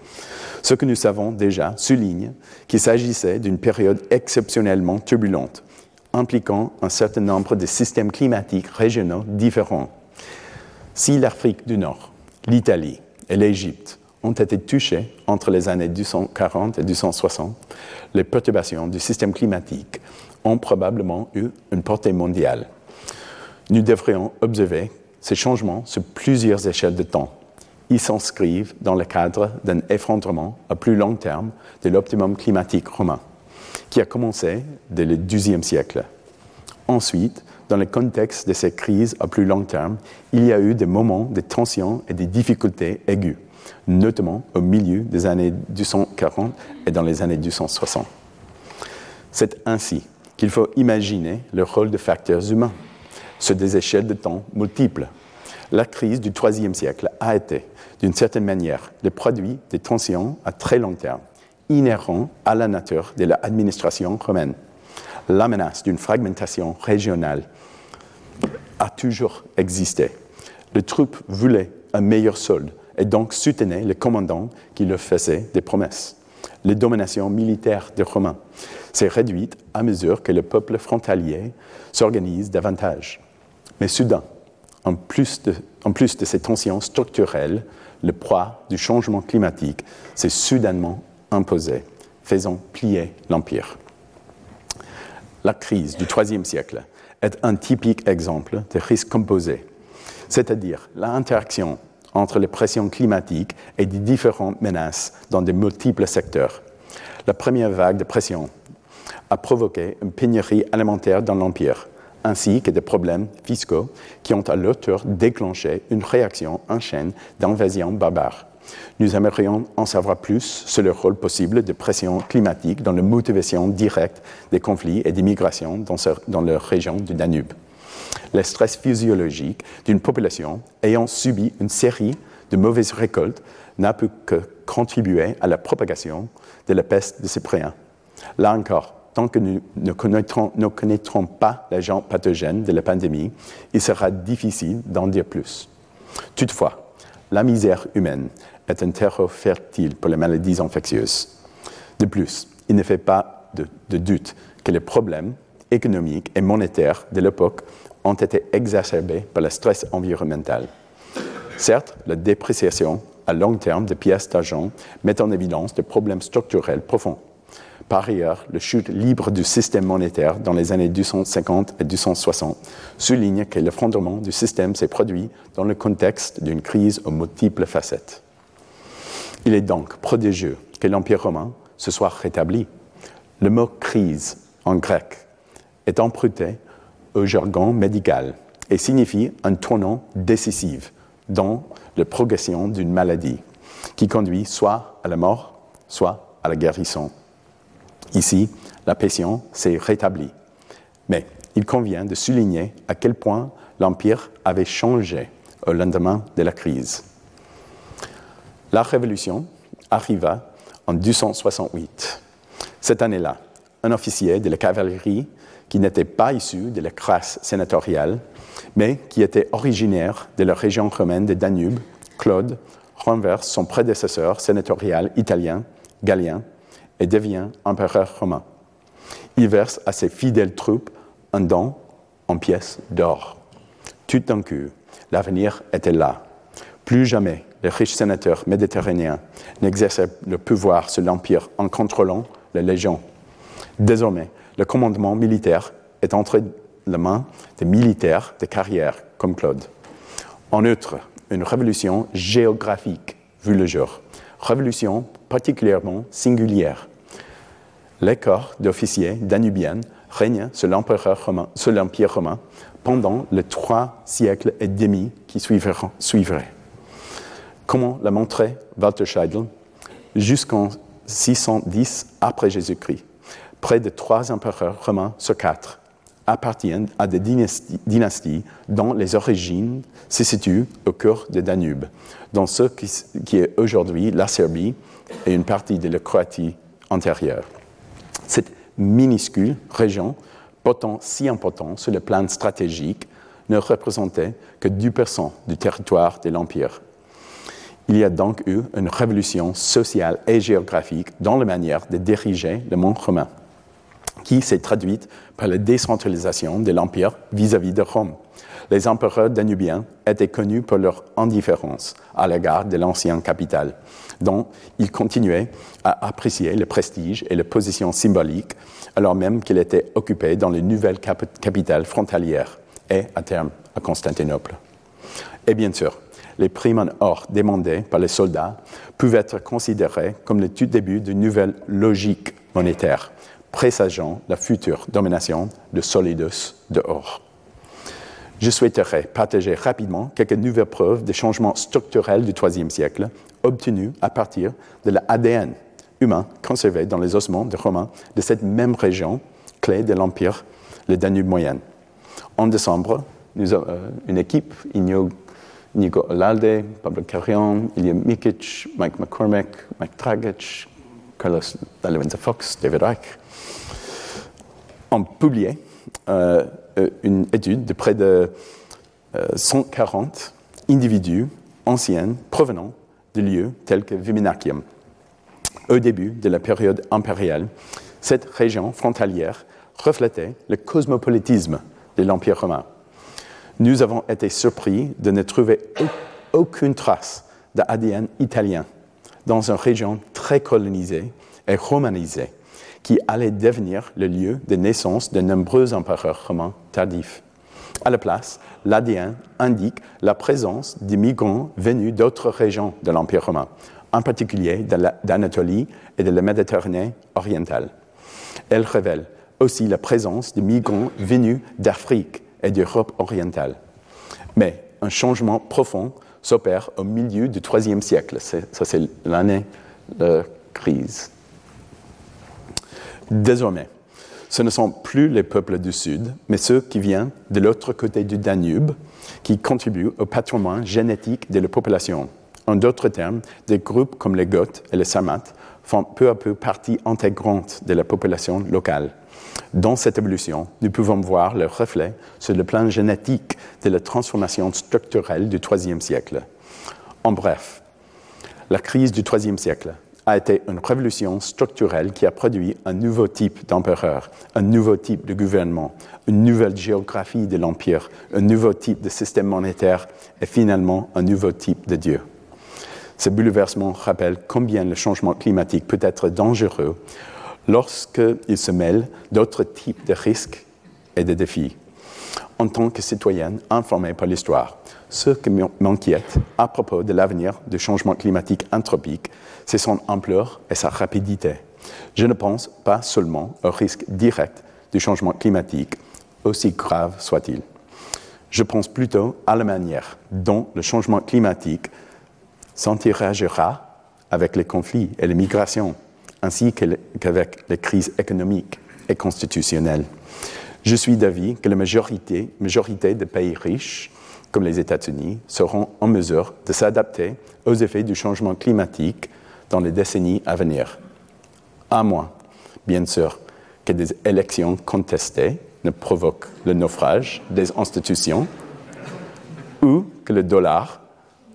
B: ce que nous savons déjà souligne qu'il s'agissait d'une période exceptionnellement turbulente, impliquant un certain nombre de systèmes climatiques régionaux différents. Si l'Afrique du Nord, l'Italie, et l'Égypte ont été touchés entre les années 240 et 260. Les perturbations du système climatique ont probablement eu une portée mondiale. Nous devrions observer ces changements sur plusieurs échelles de temps. Ils s'inscrivent dans le cadre d'un effondrement à plus long terme de l'optimum climatique romain, qui a commencé dès le XIIe siècle. Ensuite, dans le contexte de ces crises à plus long terme, il y a eu des moments de tension et de difficultés aiguës, notamment au milieu des années 240 et dans les années 260. C'est ainsi qu'il faut imaginer le rôle de facteurs humains sur des échelles de temps multiples. La crise du IIIe siècle a été, d'une certaine manière, le produit des tensions à très long terme, inhérents à la nature de l'administration romaine. La menace d'une fragmentation régionale a toujours existé. Les troupes voulaient un meilleur solde et donc soutenaient le commandant qui leur faisait des promesses. La domination militaire des Romains s'est réduite à mesure que le peuple frontalier s'organise davantage. Mais soudain, en plus, de, en plus de ces tensions structurelles, le poids du changement climatique s'est soudainement imposé, faisant plier l'Empire. La crise du IIIe siècle est un typique exemple de risque composé, c'est-à-dire l'interaction entre les pressions climatiques et les différentes menaces dans de multiples secteurs. La première vague de pression a provoqué une pénurie alimentaire dans l'Empire, ainsi que des problèmes fiscaux qui ont à leur tour déclenché une réaction en chaîne d'invasion barbare. Nous aimerions en savoir plus sur le rôle possible de pression climatique dans la motivation directe des conflits et des migrations dans, dans leur région du Danube. Le stress physiologique d'une population ayant subi une série de mauvaises récoltes n'a pu que contribuer à la propagation de la peste de Cyprien. Là encore, tant que nous ne ne connaîtrons pas l'agent pathogène de la pandémie, il sera difficile d'en dire plus. Toutefois, la misère humaine est un terreau fertile pour les maladies infectieuses. De plus, il ne fait pas de, doute que les problèmes économiques et monétaires de l'époque ont été exacerbés par le stress environnemental. Certes, la dépréciation à long terme des pièces d'argent met en évidence des problèmes structurels profonds. Par ailleurs, la chute libre du système monétaire dans les années 250 et 260 souligne que l'effondrement du système s'est produit dans le contexte d'une crise aux multiples facettes. Il est donc prodigieux que l'Empire romain se soit rétabli. Le mot crise en grec est emprunté au jargon médical et signifie un tournant décisif dans la progression d'une maladie qui conduit soit à la mort, soit à la guérison. Ici, la patient s'est rétablie. Mais il convient de souligner à quel point l'Empire avait changé au lendemain de la crise. La Révolution arriva en 268. Cette année-là, un officier de la cavalerie qui n'était pas issu de la classe sénatoriale, mais qui était originaire de la région romaine de Danube, Claude, renverse son prédécesseur sénatorial italien, Galien, et devient empereur romain. Il verse à ses fidèles troupes un don en pièces d'or. Tout d'un coup, l'avenir était là. Plus jamais les riches sénateurs méditerranéens n'exerçaient le pouvoir sur l'Empire en contrôlant les légions. Désormais, le commandement militaire est entre les mains des militaires de carrière comme Claude. En outre, une révolution géographique vu le jour révolution particulièrement singulière. Les corps d'officiers danubiens règnent sur l'Empire romain, romain, pendant les trois siècles et demi qui suivraient. Comment l'a montré Walter Scheidel Jusqu'en 610 après Jésus-Christ, près de trois empereurs romains sur quatre appartiennent à des dynasties, dont les origines se situent au cœur de Danube, dans ce qui, est aujourd'hui la Serbie et une partie de la Croatie antérieure. Cette minuscule région, pourtant si importante sur le plan stratégique, ne représentait que 2% du territoire de l'Empire. Il y a donc eu une révolution sociale et géographique dans la manière de diriger le monde romain qui s'est traduite par la décentralisation de l'Empire vis-à-vis de Rome. Les empereurs danubiens étaient connus pour leur indifférence à l'égard de l'ancienne capitale, dont ils continuaient à apprécier le prestige et la position symbolique, alors même qu'il était occupé dans les nouvelles capitales frontalières et, à terme, à Constantinople. Et bien sûr, les primes en or demandées par les soldats pouvaient être considérés comme le tout début d'une nouvelle logique monétaire, présageant la future domination de Solidus de or. Je souhaiterais partager rapidement quelques nouvelles preuves des changements structurels du IIIe siècle obtenus à partir de l'ADN humain conservé dans les ossements de Romains de cette même région clé de l'Empire, le Danube moyen. En décembre, euh, une équipe, Inigo Olalde, Pablo Carrion, Ilya Mikic, Mike McCormick, Mike Dragic, Carlos Dalavenza Fox, David Reich, ont publié euh, une étude de près de 140 euh, individus anciens provenant de lieux tels que Viminacium. Au début de la période impériale, cette région frontalière reflétait le cosmopolitisme de l'Empire romain nous avons été surpris de ne trouver aucune trace d'ADN italien dans une région très colonisée et romanisée qui allait devenir le lieu de naissance de nombreux empereurs romains tardifs. À la place, l'ADN indique la présence de migrants venus d'autres régions de l'Empire romain, en particulier d'Anatolie et de la Méditerranée orientale. Elle révèle aussi la présence de migrants venus d'Afrique et d'Europe orientale. Mais un changement profond s'opère au milieu du IIIe siècle. Ça, c'est l'année de crise. Désormais, ce ne sont plus les peuples du Sud, mais ceux qui viennent de l'autre côté du Danube, qui contribuent au patrimoine génétique de la population. En d'autres termes, des groupes comme les Goths et les Sarmates font peu à peu partie intégrante de la population locale. Dans cette évolution, nous pouvons voir le reflet sur le plan génétique de la transformation structurelle du IIIe siècle. En bref, la crise du IIIe siècle a été une révolution structurelle qui a produit un nouveau type d'empereur, un nouveau type de gouvernement, une nouvelle géographie de l'empire, un nouveau type de système monétaire et finalement un nouveau type de Dieu. Ce bouleversement rappelle combien le changement climatique peut être dangereux lorsqu'il se mêle d'autres types de risques et de défis. En tant que citoyenne informée par l'histoire, ce qui m'inquiète à propos de l'avenir du changement climatique anthropique, c'est son ampleur et sa rapidité. Je ne pense pas seulement au risque direct du changement climatique, aussi grave soit-il. Je pense plutôt à la manière dont le changement climatique s'interagera avec les conflits et les migrations ainsi qu'avec les crises économiques et constitutionnelles. Je suis d'avis que la majorité, des pays riches, comme les États-Unis, seront en mesure de s'adapter aux effets du changement climatique dans les décennies à venir. À moins, bien sûr, que des élections contestées ne provoquent le naufrage des institutions ou que le dollar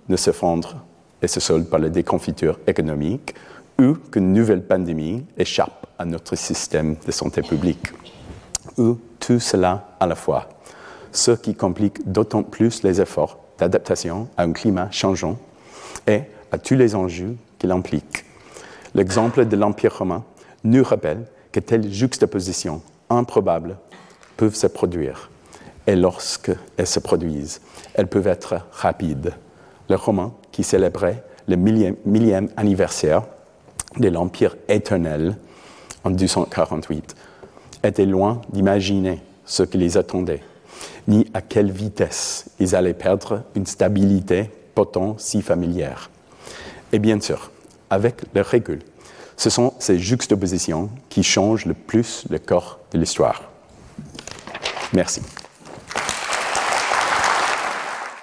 B: ne s'effondre et se solde par la déconfiture économique ou qu'une nouvelle pandémie échappe à notre système de santé publique, ou tout cela à la fois, ce qui complique d'autant plus les efforts d'adaptation à un climat changeant et à tous les enjeux qu'il implique. L'exemple de l'Empire romain nous rappelle que telles juxtapositions improbables peuvent se produire. Et lorsqu'elles se produisent, elles peuvent être rapides. Les Romains, qui célébraient le millième, millième anniversaire de l'Empire éternel en 248 étaient loin d'imaginer ce qui les attendait, ni à quelle vitesse ils allaient perdre une stabilité pourtant si familière. Et bien sûr, avec le recul, ce sont ces juxtapositions qui changent le plus le corps de l'histoire. Merci.